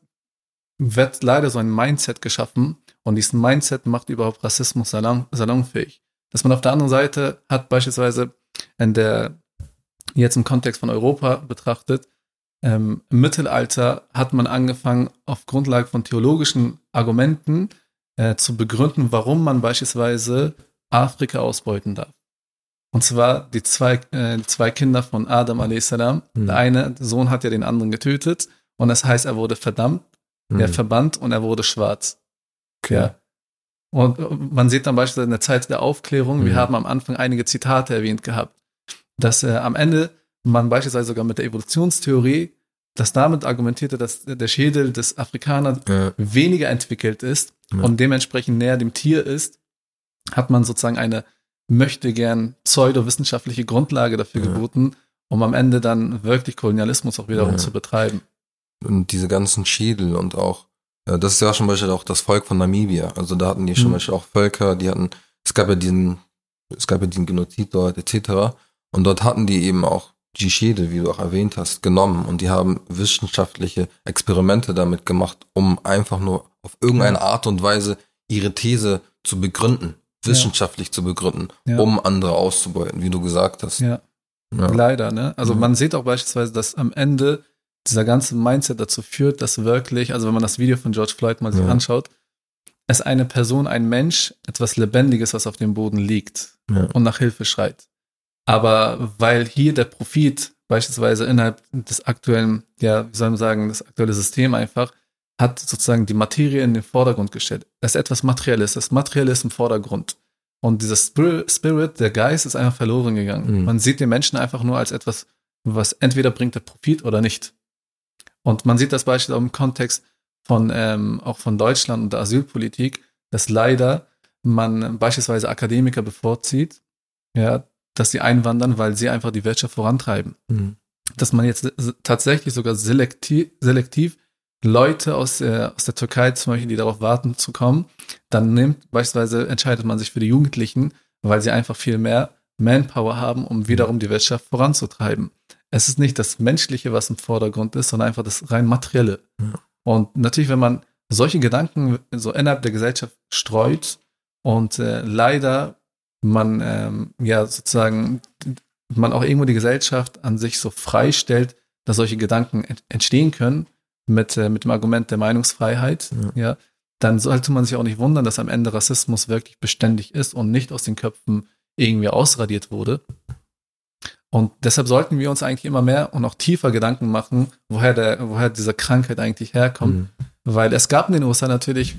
wird leider so ein Mindset geschaffen und dieses Mindset macht überhaupt Rassismus salon, salonfähig. Dass man auf der anderen Seite hat beispielsweise in der, jetzt im Kontext von Europa betrachtet, ähm, im Mittelalter hat man angefangen, auf Grundlage von theologischen Argumenten äh, zu begründen, warum man beispielsweise Afrika ausbeuten darf. Und zwar die zwei, äh, zwei Kinder von Adam a.s. Mhm. Der eine Sohn hat ja den anderen getötet und das heißt, er wurde verdammt, mhm. er verbannt und er wurde schwarz. Okay. Ja. Und äh, man sieht dann beispielsweise in der Zeit der Aufklärung, mhm. wir haben am Anfang einige Zitate erwähnt gehabt, dass äh, am Ende man beispielsweise sogar mit der Evolutionstheorie das damit argumentierte, dass der Schädel des Afrikaners ja. weniger entwickelt ist ja. und dementsprechend näher dem Tier ist hat man sozusagen eine möchte gern pseudowissenschaftliche Grundlage dafür ja. geboten, um am Ende dann wirklich Kolonialismus auch wiederum zu betreiben. Und diese ganzen Schädel und auch, äh, das ist ja zum Beispiel auch das Volk von Namibia. Also da hatten die zum mhm. Beispiel auch Völker, die hatten, es gab ja diesen, es gab ja den Genozid dort etc. Und dort hatten die eben auch die Schädel, wie du auch erwähnt hast, genommen und die haben wissenschaftliche Experimente damit gemacht, um einfach nur auf irgendeine Art und Weise ihre These zu begründen wissenschaftlich ja. zu begründen, ja. um andere auszubeuten, wie du gesagt hast. Ja. ja. Leider, ne? Also mhm. man sieht auch beispielsweise, dass am Ende dieser ganze Mindset dazu führt, dass wirklich, also wenn man das Video von George Floyd mal sich anschaut, es eine Person, ein Mensch, etwas Lebendiges, was auf dem Boden liegt und nach Hilfe schreit. Aber weil hier der Profit beispielsweise innerhalb des aktuellen, ja, wie soll man sagen, das aktuelle System einfach hat sozusagen die Materie in den Vordergrund gestellt. Es ist etwas Materielles. Das Materielle ist im Vordergrund. Und dieser Spirit, der Geist, ist einfach verloren gegangen. Mhm. Man sieht den Menschen einfach nur als etwas, was entweder bringt der Profit oder nicht. Und man sieht das beispielsweise auch im Kontext von, ähm, auch von Deutschland und der Asylpolitik, dass leider man beispielsweise Akademiker bevorzieht, ja, dass sie einwandern, weil sie einfach die Wirtschaft vorantreiben. Mhm. Dass man jetzt tatsächlich sogar selektiv, selektiv Leute aus der, aus der Türkei zum Beispiel, die darauf warten zu kommen, dann nimmt beispielsweise entscheidet man sich für die Jugendlichen, weil sie einfach viel mehr Manpower haben, um wiederum die Wirtschaft voranzutreiben. Es ist nicht das Menschliche, was im Vordergrund ist, sondern einfach das rein Materielle. Ja. Und natürlich, wenn man solche Gedanken so innerhalb der Gesellschaft streut und äh, leider man ähm, ja sozusagen man auch irgendwo die Gesellschaft an sich so freistellt, dass solche Gedanken entstehen können, mit, äh, mit dem Argument der Meinungsfreiheit, ja. ja, dann sollte man sich auch nicht wundern, dass am Ende Rassismus wirklich beständig ist und nicht aus den Köpfen irgendwie ausradiert wurde. Und deshalb sollten wir uns eigentlich immer mehr und auch tiefer Gedanken machen, woher, der, woher diese Krankheit eigentlich herkommt. Mhm. Weil es gab in den USA natürlich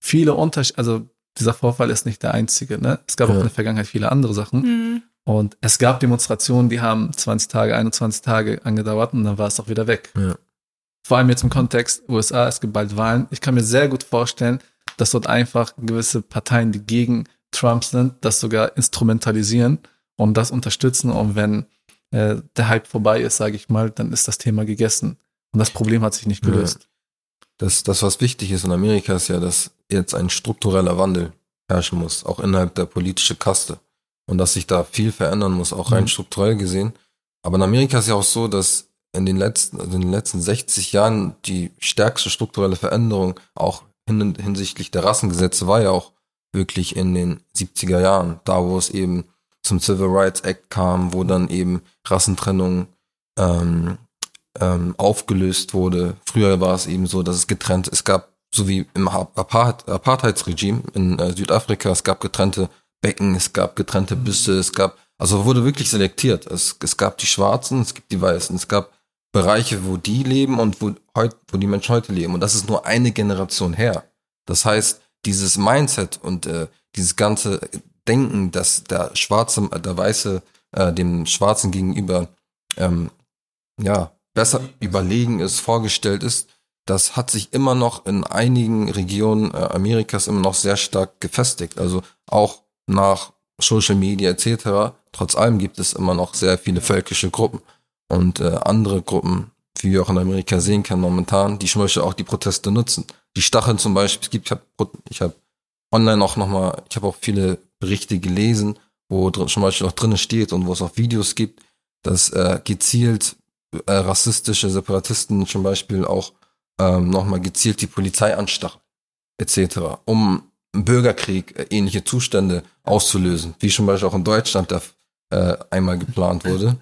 viele Unterschiede, also dieser Vorfall ist nicht der einzige. Ne? Es gab ja. auch in der Vergangenheit viele andere Sachen. Mhm. Und es gab Demonstrationen, die haben 20 Tage, 21 Tage angedauert und dann war es auch wieder weg. Ja vor allem jetzt im Kontext USA, es gibt bald Wahlen. Ich kann mir sehr gut vorstellen, dass dort einfach gewisse Parteien, die gegen Trump sind, das sogar instrumentalisieren und das unterstützen. Und wenn äh, der Hype vorbei ist, sage ich mal, dann ist das Thema gegessen. Und das Problem hat sich nicht gelöst. Ja. Das, das, was wichtig ist in Amerika, ist ja, dass jetzt ein struktureller Wandel herrschen muss, auch innerhalb der politischen Kaste. Und dass sich da viel verändern muss, auch rein mhm. strukturell gesehen. Aber in Amerika ist ja auch so, dass in den letzten, also in den letzten 60 Jahren die stärkste strukturelle Veränderung auch hin, hinsichtlich der Rassengesetze war ja auch wirklich in den 70er Jahren, da wo es eben zum Civil Rights Act kam, wo dann eben Rassentrennung ähm, ähm, aufgelöst wurde. Früher war es eben so, dass es getrennt, es gab, so wie im Apart Apartheidsregime in äh, Südafrika, es gab getrennte Becken, es gab getrennte Büste, es gab, also wurde wirklich selektiert. Es, es gab die Schwarzen, es gibt die Weißen, es gab Bereiche, wo die leben und wo, heut, wo die Menschen heute leben. Und das ist nur eine Generation her. Das heißt, dieses Mindset und äh, dieses ganze Denken, dass der Schwarze, der Weiße äh, dem Schwarzen gegenüber ähm, ja besser überlegen ist, vorgestellt ist, das hat sich immer noch in einigen Regionen äh, Amerikas immer noch sehr stark gefestigt. Also auch nach Social Media etc. Trotz allem gibt es immer noch sehr viele völkische Gruppen. und äh, andere Gruppen, wie wir auch in Amerika sehen können momentan, die zum Beispiel auch die Proteste nutzen. Die Stacheln zum Beispiel, es gibt, ich habe ich hab online auch nochmal, ich habe auch viele Berichte gelesen, wo drin, zum Beispiel auch drinnen steht und wo es auch Videos gibt, dass äh, gezielt äh, rassistische Separatisten zum Beispiel auch ähm, nochmal gezielt die Polizei anstacheln, etc., um Bürgerkrieg, äh, ähnliche Zustände auszulösen, wie zum Beispiel auch in Deutschland der, äh, einmal geplant wurde.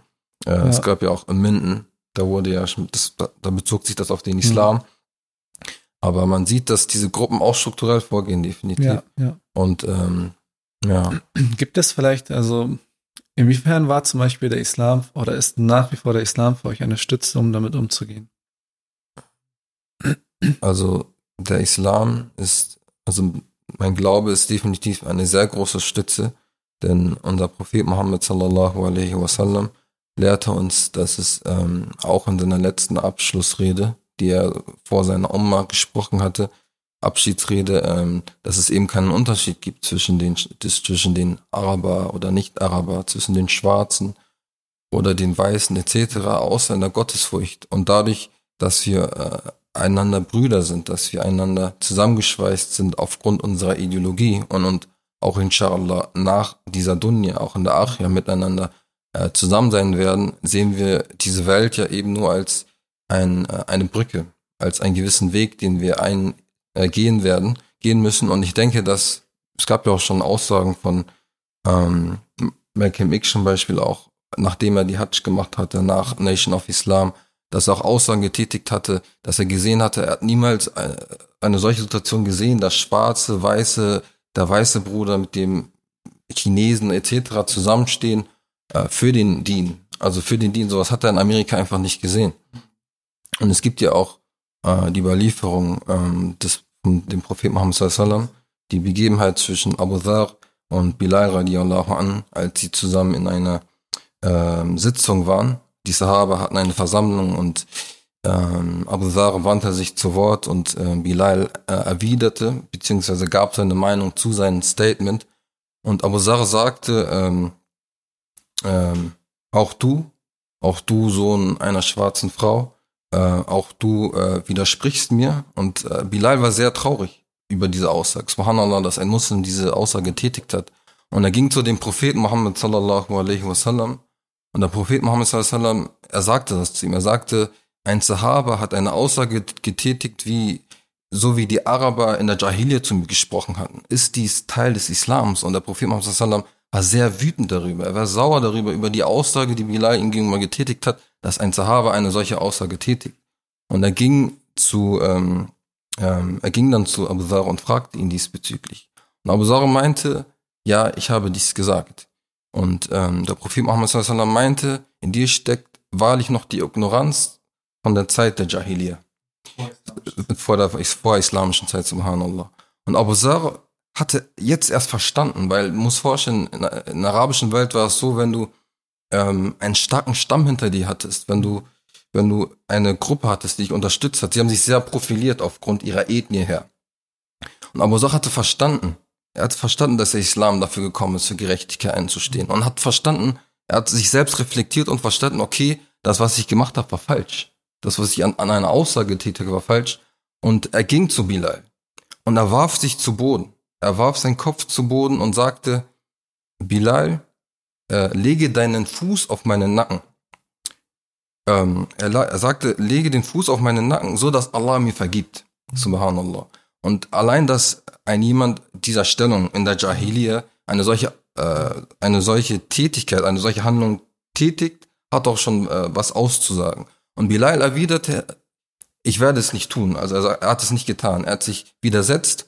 Äh, ja. Es gab ja auch in Minden, da wurde ja, das, da bezog sich das auf den Islam. Mhm. Aber man sieht, dass diese Gruppen auch strukturell vorgehen, definitiv. Ja, ja. Und ähm, ja. Gibt es vielleicht, also inwiefern war zum Beispiel der Islam oder ist nach wie vor der Islam für euch eine Stütze, um damit umzugehen? Also der Islam ist, also mein Glaube ist definitiv eine sehr große Stütze, denn unser Prophet Muhammad sallallahu alaihi wasallam lehrte uns, dass es ähm, auch in seiner letzten Abschlussrede, die er vor seiner Oma gesprochen hatte, Abschiedsrede, ähm, dass es eben keinen Unterschied gibt zwischen den, zwischen den Araber oder Nicht-Araber, zwischen den Schwarzen oder den Weißen etc., außer in der Gottesfurcht. Und dadurch, dass wir äh, einander Brüder sind, dass wir einander zusammengeschweißt sind aufgrund unserer Ideologie und, und auch inshallah nach dieser Dunya, auch in der Achia miteinander äh, zusammen sein werden, sehen wir diese Welt ja eben nur als ein, äh, eine Brücke, als einen gewissen Weg, den wir ein, äh, gehen werden, gehen müssen. Und ich denke, dass es gab ja auch schon Aussagen von ähm, Malcolm X zum Beispiel auch, nachdem er die Hajj gemacht hatte, nach Nation of Islam, dass er auch Aussagen getätigt hatte, dass er gesehen hatte, er hat niemals eine, äh, eine solche Situation gesehen, dass schwarze, weiße, der weiße Bruder mit dem Chinesen etc. zusammenstehen äh, für den Dien. Also für den Dien, sowas hat er in Amerika einfach nicht gesehen. Und es gibt ja auch äh, die Überlieferung ähm, des dem Propheten Muhammad sallam, die Begebenheit zwischen Abu Dhar und Bilal radiallahu an, als sie zusammen in einer ähm, Sitzung waren die Sahaba hatten eine Versammlung und ähm, Abu Dhar wandte sich zu Wort und äh, Bilal äh, erwiderte, beziehungsweise gab seine Meinung zu seinem Statement. Und Abu Dhar sagte, ähm, ähm, auch du, auch du Sohn einer schwarzen Frau, äh, auch du äh, widersprichst mir. Und äh, Bilal war sehr traurig über diese Aussage. Subhanallah, dass ein Muslim diese Aussage getätigt hat. Und er ging zu dem Propheten Muhammad sallallahu alaihi wasallam und der Prophet Muhammad sallam, er sagte das zu ihm. Er sagte, ein Sahaba hat eine Aussage getätigt, wie so wie die Araber in der Jahiliyyah zu mir gesprochen hatten. Ist dies Teil des Islams? Und der Prophet Muhammad sallam war sehr wütend darüber. Er war sauer darüber, über die Aussage, die Bilal ihm gegenüber getätigt hat, dass ein Sahaba eine solche Aussage tätigt. Und er ging zu, ähm, ähm, er ging dann zu Abu Dhar und fragte ihn diesbezüglich. Und Abu Dhar meinte, ja, ich habe dies gesagt. Und ähm, der Prophet Muhammad sallam meinte, in dir steckt wahrlich noch die Ignoranz von der Zeit der Jahiliyyah. Vor der vor islamischen Zeit, subhanallah. Und Abu Zar hatte jetzt erst verstanden, weil du musst vorstellen, in der arabischen Welt war es so, wenn du ähm, einen starken Stamm hinter dir hattest, wenn du, wenn du eine Gruppe hattest, die dich unterstützt hat, sie haben sich sehr profiliert aufgrund ihrer Ethnie her. Und Abu Zar hatte verstanden, er hat verstanden, dass der Islam dafür gekommen ist, für Gerechtigkeit einzustehen. Und hat verstanden, er hat sich selbst reflektiert und verstanden, okay, das, was ich gemacht habe, war falsch. Das, was ich an, an einer Aussage tätige, war falsch. Und er ging zu Bilal. Und er warf sich zu Boden. Er warf seinen Kopf zu Boden und sagte, Bilal, äh, lege deinen Fuß auf meinen Nacken. Ähm, er, er sagte, lege den Fuß auf meinen Nacken, so dass Allah mir vergibt. Subhanallah. Und allein, dass ein jemand dieser Stellung in der Jahiliyyah eine solche, äh, eine solche Tätigkeit, eine solche Handlung tätigt, hat auch schon äh, was auszusagen. Und Bilal erwiderte, ich werde es nicht tun. Also er, er hat es nicht getan. Er hat sich widersetzt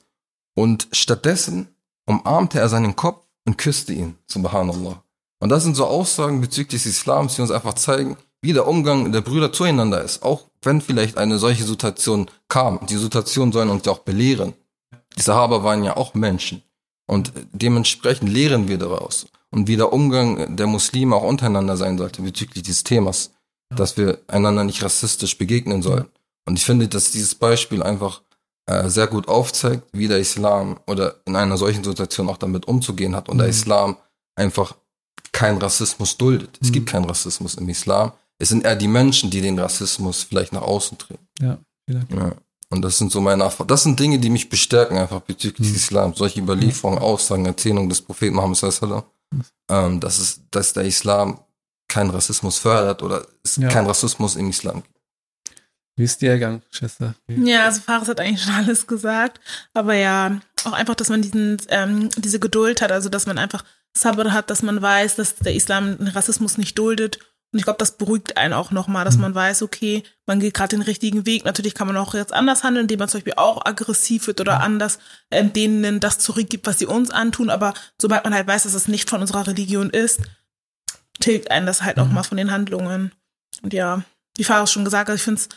und stattdessen umarmte er seinen Kopf und küsste ihn, subhanallah. Und das sind so Aussagen bezüglich des Islams, die uns einfach zeigen, wie der Umgang der Brüder zueinander ist. Auch wenn vielleicht eine solche Situation kam. Die Situation sollen uns ja auch belehren. Die Sahaba waren ja auch Menschen. Und dementsprechend lehren wir daraus. Und wie der Umgang der Muslime auch untereinander sein sollte bezüglich dieses Themas. Dass wir einander nicht rassistisch begegnen sollen. Und ich finde, dass dieses Beispiel einfach äh, sehr gut aufzeigt, wie der Islam oder in einer solchen Situation auch damit umzugehen hat. Und der mhm. Islam einfach keinen Rassismus duldet. Es gibt mhm. keinen Rassismus im Islam. es sind eher die Menschen, die den Rassismus vielleicht nach außen treten. Ja, vielleicht. Ja. Und das sind so meine Erfahrungen. Das sind Dinge, die mich bestärken, einfach bezüglich mhm. Islam. Solche Überlieferungen, Aussagen, Erzählungen des Propheten Muhammad sallallahu ähm, dass es, dass der Islam keinen Rassismus fördert oder es ja. keinen Rassismus im Islam gibt. Wie ist dir ergangen, Schwester? Ja, also Fares hat eigentlich schon alles gesagt. Aber ja, auch einfach, dass man diesen, ähm, diese Geduld hat, also dass man einfach Sabr hat, dass man weiß, dass der Islam den Rassismus nicht duldet und ich glaube, das beruhigt einen auch nochmal, dass mhm. man weiß, okay, man geht gerade den richtigen Weg. Natürlich kann man auch jetzt anders handeln, indem man zum Beispiel auch aggressiv wird oder anders äh, denen das zurückgibt, was sie uns antun. Aber sobald man halt weiß, dass es nicht von unserer Religion ist, tilgt einen das halt mhm. nochmal von den Handlungen. Und ja, wie Fares schon gesagt hat, ich finde es,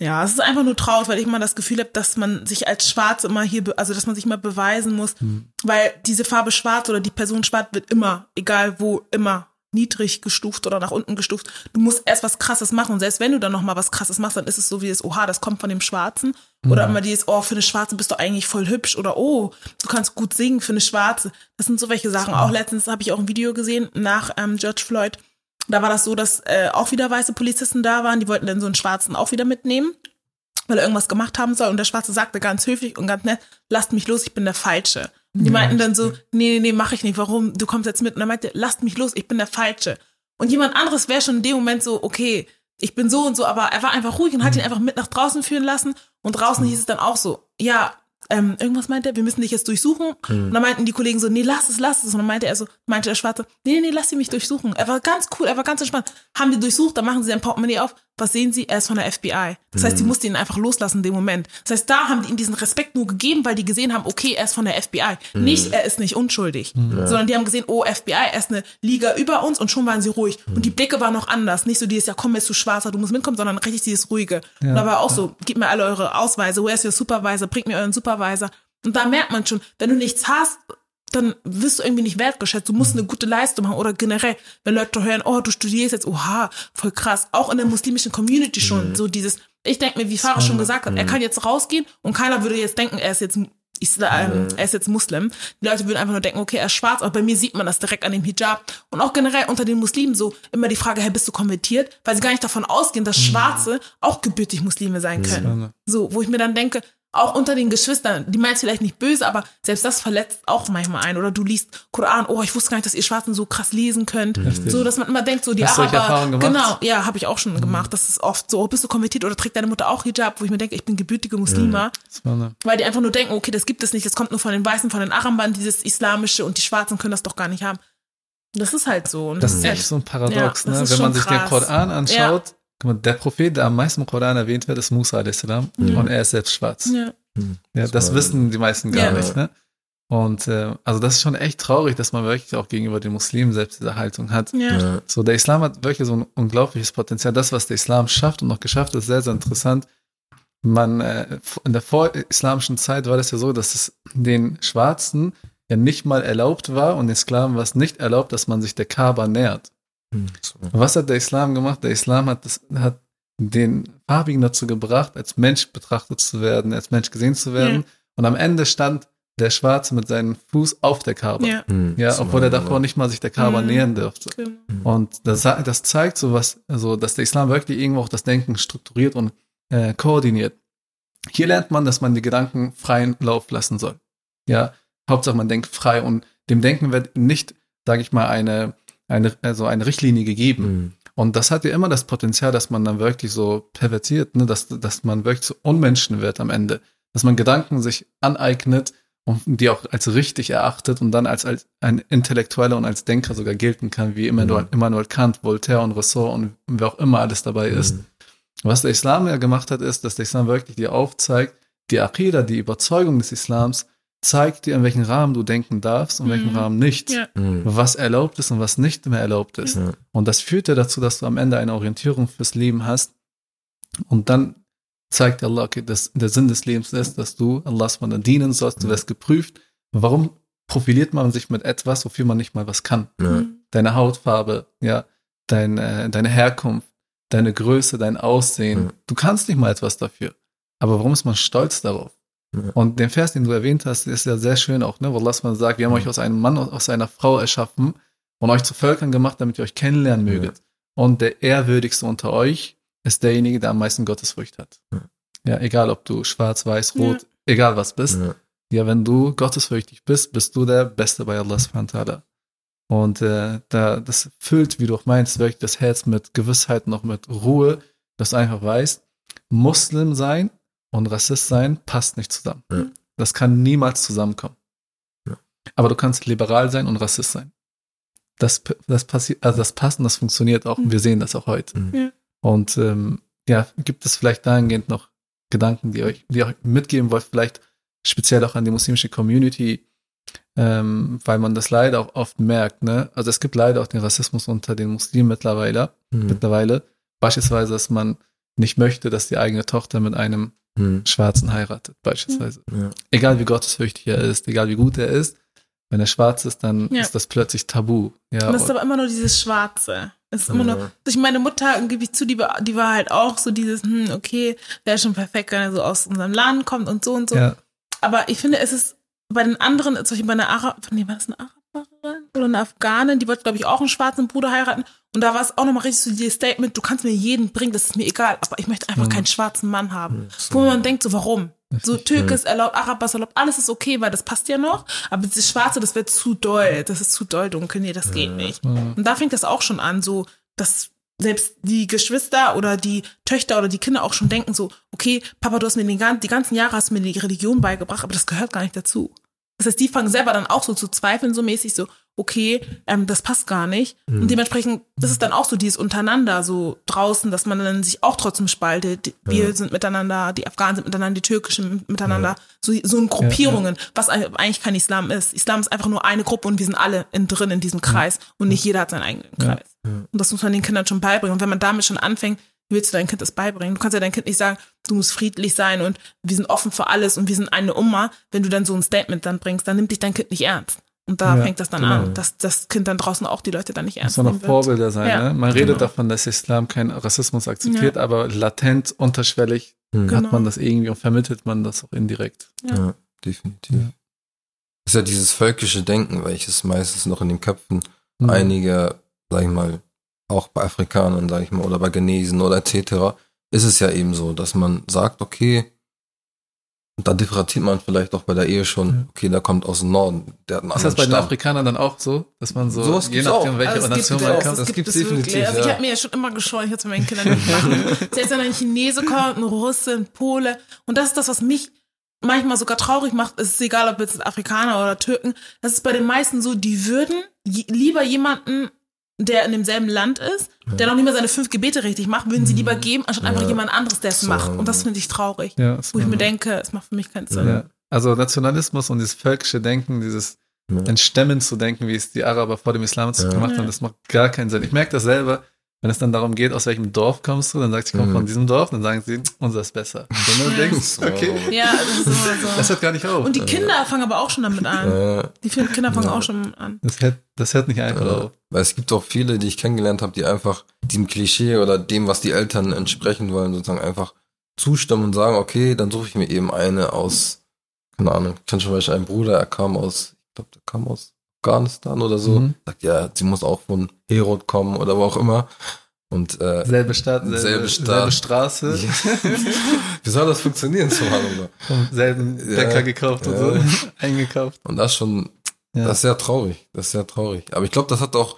ja, es ist einfach nur traurig, weil ich immer das Gefühl habe, dass man sich als Schwarz immer hier, also dass man sich immer beweisen muss, mhm. weil diese Farbe Schwarz oder die Person Schwarz wird immer, egal wo, immer niedrig gestuft oder nach unten gestuft. Du musst erst was krasses machen. Und selbst wenn du dann noch mal was krasses machst, dann ist es so wie das, oha, das kommt von dem Schwarzen. Oder mhm. immer dieses, oh, für eine Schwarze bist du eigentlich voll hübsch. Oder oh, du kannst gut singen für eine Schwarze. Das sind so welche Sachen. Auch letztens habe ich auch ein Video gesehen nach ähm, George Floyd. Da war das so, dass äh, auch wieder weiße Polizisten da waren. Die wollten dann so einen Schwarzen auch wieder mitnehmen, weil er irgendwas gemacht haben soll. Und der Schwarze sagte ganz höflich und ganz nett, lasst mich los, ich bin der Falsche. Die meinten dann so, nee, nee, nee, mach ich nicht. Warum? Du kommst jetzt mit. Und er meinte, lasst mich los, ich bin der Falsche. Und jemand anderes wäre schon in dem Moment so, okay, ich bin so und so, aber er war einfach ruhig und hat ihn einfach mit nach draußen führen lassen. Und draußen hieß es dann auch so, ja, ähm, irgendwas meinte er, wir müssen dich jetzt durchsuchen. Mhm. Und dann meinten die Kollegen so, nee, lass es, lass es. Und dann meinte er so, meinte der Schwarze, nee, nee, lass sie mich durchsuchen. Er war ganz cool, er war ganz entspannt. Haben die durchsucht, dann machen sie ein Portemonnaie auf. Was sehen sie? Er ist von der FBI. Das mhm. heißt, die mussten ihn einfach loslassen in dem Moment. Das heißt, da haben die ihm diesen Respekt nur gegeben, weil die gesehen haben, okay, er ist von der FBI. Mhm. Nicht, er ist nicht unschuldig. Mhm. Sondern die haben gesehen, oh, FBI, er ist eine Liga über uns und schon waren sie ruhig. Und die Blicke waren noch anders. Nicht so dieses, ja komm, jetzt du Schwarzer, du musst mitkommen, sondern richtig dieses Ruhige. Ja. Und da war auch so, gib mir alle eure Ausweise, wo ist your Supervisor, bringt mir euren Supervisor. Und da merkt man schon, wenn du nichts hast, dann wirst du irgendwie nicht wertgeschätzt. Du musst eine gute Leistung machen oder generell, wenn Leute hören, oh, du studierst jetzt, oha, voll krass. Auch in der muslimischen Community schon mhm. so dieses, ich denke mir, wie Farah schon gesagt hat, mhm. er kann jetzt rausgehen und keiner würde jetzt denken, er ist jetzt Islam, mhm. er ist jetzt Muslim. Die Leute würden einfach nur denken, okay, er ist schwarz, aber bei mir sieht man das direkt an dem Hijab. Und auch generell unter den Muslimen so immer die Frage, hey, bist du konvertiert? Weil sie gar nicht davon ausgehen, dass mhm. Schwarze auch gebürtig Muslime sein können. So, wo ich mir dann denke, auch unter den Geschwistern, die meint vielleicht nicht böse, aber selbst das verletzt auch manchmal ein. Oder du liest Koran, oh, ich wusste gar nicht, dass ihr Schwarzen so krass lesen könnt. Richtig. So, dass man immer denkt, so die Hast Araber. Genau, ja, habe ich auch schon mhm. gemacht. Das ist oft so, oh, bist du konvertiert oder trägt deine Mutter auch Hijab, wo ich mir denke, ich bin gebürtige Muslima. Mhm. Weil die einfach nur denken, okay, das gibt es nicht, das kommt nur von den Weißen, von den Arambern, dieses Islamische und die Schwarzen können das doch gar nicht haben. Das ist halt so. Und das, ist echt so ein Paradox, ja, ne? Wenn man sich krass. den Koran anschaut, ja. Der Prophet, der am meisten im Koran erwähnt wird, ist Musa a.s. Mhm. und er ist selbst schwarz. Ja. Hm. Ja, das wissen die meisten gar ja. nicht. Ne? Und äh, also das ist schon echt traurig, dass man wirklich auch gegenüber den Muslimen selbst diese Haltung hat. Ja. So der Islam hat wirklich so ein unglaubliches Potenzial. Das, was der Islam schafft und noch geschafft, ist sehr, sehr interessant. Man äh, in der vorislamischen Zeit war das ja so, dass es den Schwarzen ja nicht mal erlaubt war und den Sklaven war es nicht erlaubt, dass man sich der Kaaba nähert. Mhm. Was hat der Islam gemacht? Der Islam hat, das, hat den Farbigen dazu gebracht, als Mensch betrachtet zu werden, als Mensch gesehen zu werden. Ja. Und am Ende stand der Schwarze mit seinem Fuß auf der Kaaba. Ja, mhm, ja obwohl er davor nicht mal sich der Kaaba mhm. nähern durfte. Genau. Und das, das zeigt so was, also, dass der Islam wirklich irgendwo auch das Denken strukturiert und äh, koordiniert. Hier lernt man, dass man die Gedanken freien Lauf lassen soll. Ja, Hauptsache man denkt frei und dem Denken wird nicht, sage ich mal, eine, eine, also eine Richtlinie gegeben. Mhm. Und das hat ja immer das Potenzial, dass man dann wirklich so pervertiert, ne? dass, dass man wirklich so Unmenschen wird am Ende. Dass man Gedanken sich aneignet und die auch als richtig erachtet und dann als, als ein Intellektueller und als Denker sogar gelten kann, wie Immanuel, mhm. Immanuel Kant, Voltaire und Rousseau und wer auch immer alles dabei mhm. ist. Was der Islam ja gemacht hat, ist, dass der Islam wirklich dir aufzeigt, die Aqidah, die Überzeugung des Islams zeigt dir, in welchem Rahmen du denken darfst und mhm. Rahmen nicht. Ja. Mhm. Was erlaubt ist und was nicht mehr erlaubt ist. Ja. Und das führt dir dazu, dass du am Ende eine Orientierung fürs Leben hast. Und dann zeigt Allah, okay, dass der Sinn des Lebens ist, dass du Allah dienen sollst, du wirst geprüft. Warum profiliert man sich mit etwas, wofür man nicht mal was kann? Ja. Mhm. Deine Hautfarbe, ja, dein, äh, deine Herkunft, deine Größe, dein Aussehen. Du kannst nicht mal etwas dafür. Aber warum ist man stolz darauf? Und den Vers, den du erwähnt hast, ist ja sehr schön auch, ne, wo Allah sagt, wir haben euch aus einem Mann, aus einer Frau erschaffen und euch zu Völkern gemacht, damit ihr euch kennenlernen möget. Und der Ehrwürdigste unter euch ist derjenige, der am meisten Gottesfurcht hat. Ja. Ja, egal ob du schwarz, weiß, rot, Ja. egal was bist. Ja. Ja, wenn du gottesfürchtig bist, bist du der Beste bei Allah subhanahu. Und äh, da, das füllt, wie du auch meinst, wirklich das Herz mit Gewissheit, noch mit Ruhe, dass du einfach weißt, Muslim sein und Rassist sein passt nicht zusammen. Ja. Das kann niemals zusammenkommen. Ja. Aber du kannst liberal sein und Rassist sein. Das, das passiert, also das passt und das funktioniert auch. Und wir sehen das auch heute. Mhm. Und ähm, ja, gibt es vielleicht dahingehend noch Gedanken, die euch, die ihr euch mitgeben wollt, vielleicht speziell auch an die muslimische Community, ähm, weil man das leider auch oft merkt, ne? Also es gibt leider auch den Rassismus unter den Muslimen mittlerweile, Mhm. mittlerweile. Beispielsweise, dass man nicht möchte, dass die eigene Tochter mit einem Mhm. Schwarzen heiratet, beispielsweise. Ja. Egal wie gottesfürchtig er ist, egal wie gut er ist, wenn er schwarz ist, dann Ja. ist das plötzlich tabu. Ja, Und es ist aber immer nur dieses Schwarze. Es ist immer nur, durch meine Mutter, gebe ich zu, die war, die war halt auch so dieses, hm, okay, wäre schon perfekt, wenn er so aus unserem Land kommt und so und so. ja, Aber ich finde, es ist bei den anderen, zum Beispiel bei einer Arab, nee, war das eine Araberin oder eine Afghanin, die wollte, glaube ich, auch einen schwarzen Bruder heiraten. Und da war es auch nochmal richtig so dieses Statement, du kannst mir jeden bringen, das ist mir egal, aber ich möchte einfach Mhm. keinen schwarzen Mann haben. So. Wo man denkt, so warum? So ist erlaubt, Araber ist erlaubt, alles ist okay, weil das passt ja noch. Aber dieses Schwarze, das wird zu doll, das ist zu doll dunkel, nee, das geht nicht. Und da fängt das auch schon an, so, dass selbst die Geschwister oder die Töchter oder die Kinder auch schon denken so, okay, Papa, du hast mir den, die ganzen Jahre hast mir die Religion beigebracht, aber das gehört gar nicht dazu. Das heißt, die fangen selber dann auch so zu zweifeln, so mäßig so, okay, ähm, das passt gar nicht. Und dementsprechend, das ist dann auch so dieses untereinander so draußen, dass man dann sich auch trotzdem spaltet. Wir sind miteinander, die Afghanen sind miteinander, die türkischen miteinander, so, so in Gruppierungen, was eigentlich kein Islam ist. Islam ist einfach nur eine Gruppe und wir sind alle in, drin in diesem Kreis und nicht jeder hat seinen eigenen Ja. Kreis. Und das muss man den Kindern schon beibringen. Und wenn man damit schon anfängt, wie willst du deinem Kind das beibringen? Du kannst ja dein Kind nicht sagen, du musst friedlich sein und wir sind offen für alles und wir sind eine Oma. Wenn du dann so ein Statement dann bringst, dann nimmt dich dein Kind nicht ernst. Und da Ja, fängt das dann genau. an, dass das Kind dann draußen auch die Leute dann nicht Muss ernst man noch nehmen wird. Vorbilder sein. Ja, ne? Man redet genau. davon, dass Islam keinen Rassismus akzeptiert, aber latent, unterschwellig Mhm. Genau. hat man das irgendwie und vermittelt man das auch indirekt. Ja. Ja, definitiv. Ja. Ist ja dieses völkische Denken, welches meistens noch in den Köpfen Mhm. einiger, sag ich mal, auch bei Afrikanern, sag ich mal, oder bei Genesen oder etc., ist es ja eben so, dass man sagt, okay, und da differenziert man vielleicht auch bei der Ehe schon, Ja. okay, der kommt aus dem Norden, der hat einen Ist anderen das bei den Stamm. Afrikanern dann auch so, dass man so, Sowas je nachdem, auch. welche Also es Nation gibt man es, kommt, es Das gibt es wirklich. definitiv, Also ich ja. habe mir ja schon immer geschworen, ich hätte meinen Kindern nicht machen. Selbst wenn ein Chinese kommt, ein Russe, ein Pole. Und das ist das, was mich manchmal sogar traurig macht. Es ist egal, ob jetzt Afrikaner oder Türken. Das ist bei den meisten so, die würden lieber jemanden, der in demselben Land ist, der noch nicht mal seine fünf Gebete richtig macht, würden sie lieber geben, anstatt einfach Ja. jemand anderes, der es So. macht. Und das finde ich traurig. ja, Wo ich mir denke, es macht für mich keinen Sinn. ja. Also Nationalismus und dieses völkische Denken, dieses Ja. Entstemmen zu denken, wie es die Araber vor dem Islam Ja. gemacht Ja. haben, das macht gar keinen Sinn. Ich merke das selber, wenn es dann darum geht, aus welchem Dorf kommst du, dann sagst du, ich komme Mhm. von diesem Dorf, dann sagen sie, unser ist besser. Und dann Ja. denkst So. du, okay, Ja, das ist immer das so. hört gar nicht auf. Und die Kinder fangen aber auch schon damit an. Äh, Die Kinder fangen Ja. auch schon an. Das hört, das hört nicht einfach Ja. auf. Weil es gibt auch viele, die ich kennengelernt habe, die einfach diesem Klischee oder dem, was die Eltern entsprechen wollen, sozusagen einfach zustimmen und sagen, okay, dann suche ich mir eben eine aus, keine Ahnung, ich kenne zum Beispiel einen Bruder, er kam aus, ich glaube, der kam aus Afghanistan oder so, Mhm. sagt, ja, sie muss auch von Herod kommen oder wo auch immer. Und äh, Selbe Stadt, selbe, Selbe Stadt. selbe Straße, wie soll das funktionieren, Subhanallah? vom selben Ja. Bäcker gekauft und Ja. so, eingekauft. Und das schon, Ja. das ist sehr traurig. Das ist sehr traurig. Aber ich glaube, das hat auch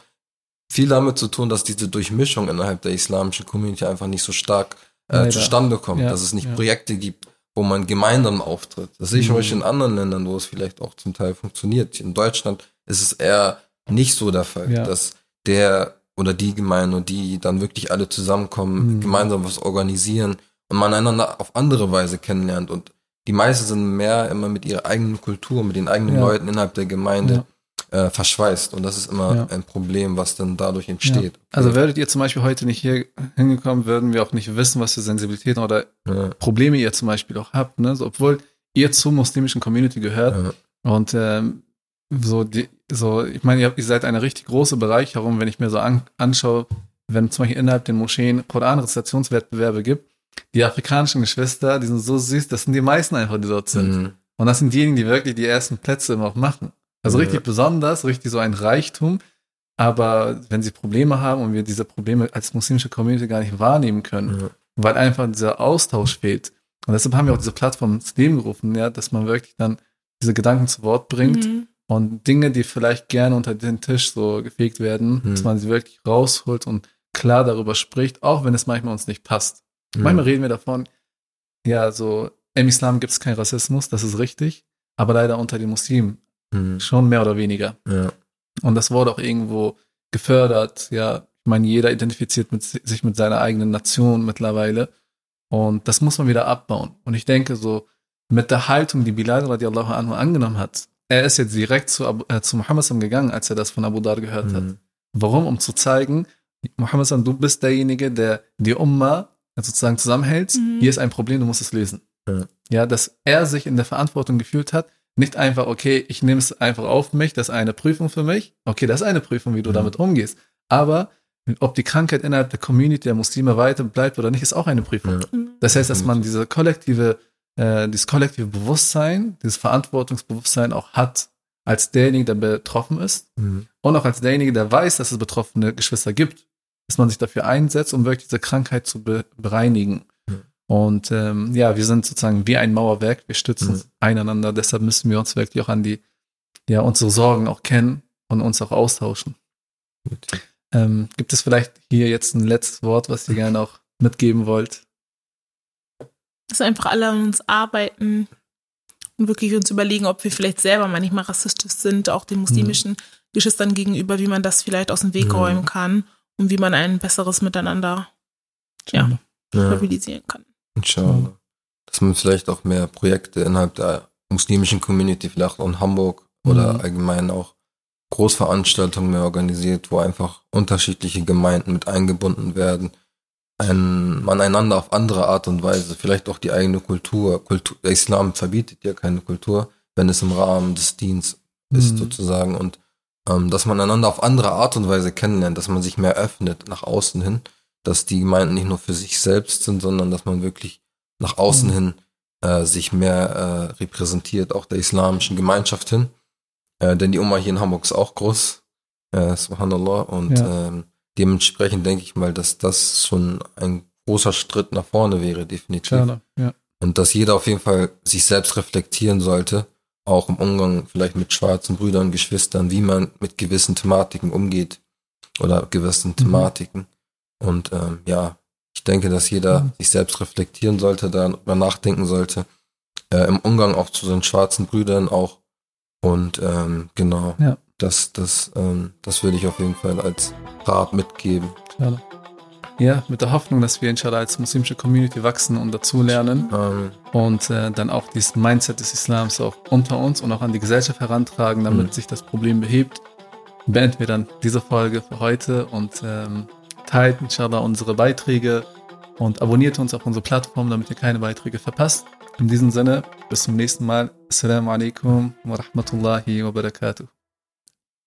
viel damit zu tun, dass diese Durchmischung innerhalb der islamischen Community einfach nicht so stark äh, zustande kommt. Ja, Dass es nicht ja. Projekte gibt, wo man gemeinsam auftritt. Das sehe ich zum Mhm. Beispiel in anderen Ländern, wo es vielleicht auch zum Teil funktioniert. In Deutschland ist es eher nicht so der Fall, Ja. dass der oder die Gemeinde und die dann wirklich alle zusammenkommen, Mhm. gemeinsam was organisieren und man einander auf andere Weise kennenlernt. Und die meisten sind mehr immer mit ihrer eigenen Kultur, mit den eigenen Ja. Leuten innerhalb der Gemeinde äh, verschweißt. Und das ist immer Ja. ein Problem, was dann dadurch entsteht. Also würdet ihr zum Beispiel heute nicht hier hingekommen, würden wir auch nicht wissen, was für Sensibilitäten oder ja, Probleme ihr zum Beispiel auch habt, ne? So, obwohl ihr zur muslimischen Community gehört ja, und ähm, so die, so, ich meine, ihr, habt- ihr seid eine richtig große Bereicherung, wenn ich mir so an, anschaue, wenn zum Beispiel innerhalb den Moscheen Koran-Rezitationswettbewerbe gibt, die afrikanischen Geschwister, die sind so süß, das sind die meisten einfach, die dort sind. Mhm. Und das sind diejenigen, die wirklich die ersten Plätze immer auch machen. Also Ja. richtig besonders, richtig so ein Reichtum. aber wenn sie Probleme haben und wir diese Probleme als muslimische Community gar nicht wahrnehmen können, ja. weil einfach dieser Austausch fehlt. Und deshalb haben wir auch diese Plattform ins Leben gerufen, ja, dass man wirklich dann diese Gedanken zu Wort bringt mhm. Und Dinge, die vielleicht gerne unter den Tisch so gefegt werden, mhm. dass man sie wirklich rausholt und klar darüber spricht, auch wenn es manchmal uns nicht passt. Mhm. Manchmal reden wir davon, ja, so im Islam gibt es keinen Rassismus, das ist richtig, aber leider unter den Muslimen mhm. schon mehr oder weniger. Ja. Und das wurde auch irgendwo gefördert. Ja, ich meine, jeder identifiziert mit, sich mit seiner eigenen Nation mittlerweile. Und das muss man wieder abbauen. Und ich denke so, mit der Haltung, die Bilal radiallahu anhu angenommen hat, er ist jetzt direkt zu, äh, zu Muhammad gegangen, als er das von Abu Dar gehört mhm. hat. Warum? Um zu zeigen, Muhammad, du bist derjenige, der die Umma sozusagen zusammenhält. Mhm. Hier ist ein Problem, du musst es lösen. Ja. ja, dass er sich in der Verantwortung gefühlt hat, nicht einfach, okay, ich nehme es einfach auf mich, das ist eine Prüfung für mich. Okay, das ist eine Prüfung, wie du mhm. damit umgehst. Aber ob die Krankheit innerhalb der Community der Muslime weiter bleibt oder nicht, ist auch eine Prüfung. Ja. Das heißt, dass man diese kollektive, äh, dieses kollektive Bewusstsein, dieses Verantwortungsbewusstsein auch hat, als derjenige, der betroffen ist mhm. und auch als derjenige, der weiß, dass es betroffene Geschwister gibt, dass man sich dafür einsetzt, um wirklich diese Krankheit zu be bereinigen. Und ähm, ja, wir sind sozusagen wie ein Mauerwerk, wir stützen mhm. einander, deshalb müssen wir uns wirklich auch an die, ja, unsere Sorgen auch kennen und uns auch austauschen. Ähm, gibt es vielleicht hier jetzt ein letztes Wort, was ihr gerne auch mitgeben wollt? Dass einfach alle an uns arbeiten und wirklich uns überlegen, ob wir vielleicht selber manchmal rassistisch sind, auch den muslimischen mhm. Geschwistern gegenüber, wie man das vielleicht aus dem Weg mhm. räumen kann und wie man ein besseres Miteinander ja, ja. stabilisieren kann. Inshallah. Dass man vielleicht auch mehr Projekte innerhalb der muslimischen Community, vielleicht auch in Hamburg oder mhm. allgemein auch Großveranstaltungen mehr organisiert, wo einfach unterschiedliche Gemeinden mit eingebunden werden. Ein, man einander auf andere Art und Weise, vielleicht auch die eigene Kultur. Kultur der Islam verbietet ja keine Kultur, wenn es im Rahmen des Dienstes mhm. ist sozusagen. Und ähm, dass man einander auf andere Art und Weise kennenlernt, dass man sich mehr öffnet nach außen hin dass die Gemeinden nicht nur für sich selbst sind, sondern dass man wirklich nach außen mhm. hin äh, sich mehr äh, repräsentiert, auch der islamischen Gemeinschaft hin. Äh, denn die Oma hier in Hamburg ist auch groß, äh, subhanallah, und ja. ähm, dementsprechend denke ich mal, dass das schon ein großer Schritt nach vorne wäre, definitiv. Gerne, ja. Und dass jeder auf jeden Fall sich selbst reflektieren sollte, auch im Umgang vielleicht mit schwarzen Brüdern, Geschwistern, wie man mit gewissen Thematiken umgeht oder gewissen mhm. Thematiken. Und ähm, ja, ich denke, dass jeder mhm. sich selbst reflektieren sollte, darüber nachdenken sollte, äh, im Umgang auch zu seinen schwarzen Brüdern auch. Und ähm, genau, ja. Das, das, ähm, das würde ich auf jeden Fall als Rat mitgeben. Klar. Ja, mit der Hoffnung, dass wir inshallah als muslimische Community wachsen und dazulernen ähm. und äh, dann auch dieses Mindset des Islams auch unter uns und auch an die Gesellschaft herantragen, damit mhm. sich das Problem behebt, beenden wir dann diese Folge für heute und ähm, teilt inshallah unsere Beiträge und abonniert uns auf unsere Plattform, damit ihr keine Beiträge verpasst. In diesem Sinne, bis zum nächsten Mal. Assalamu alaikum wa rahmatullahi wa barakatuh.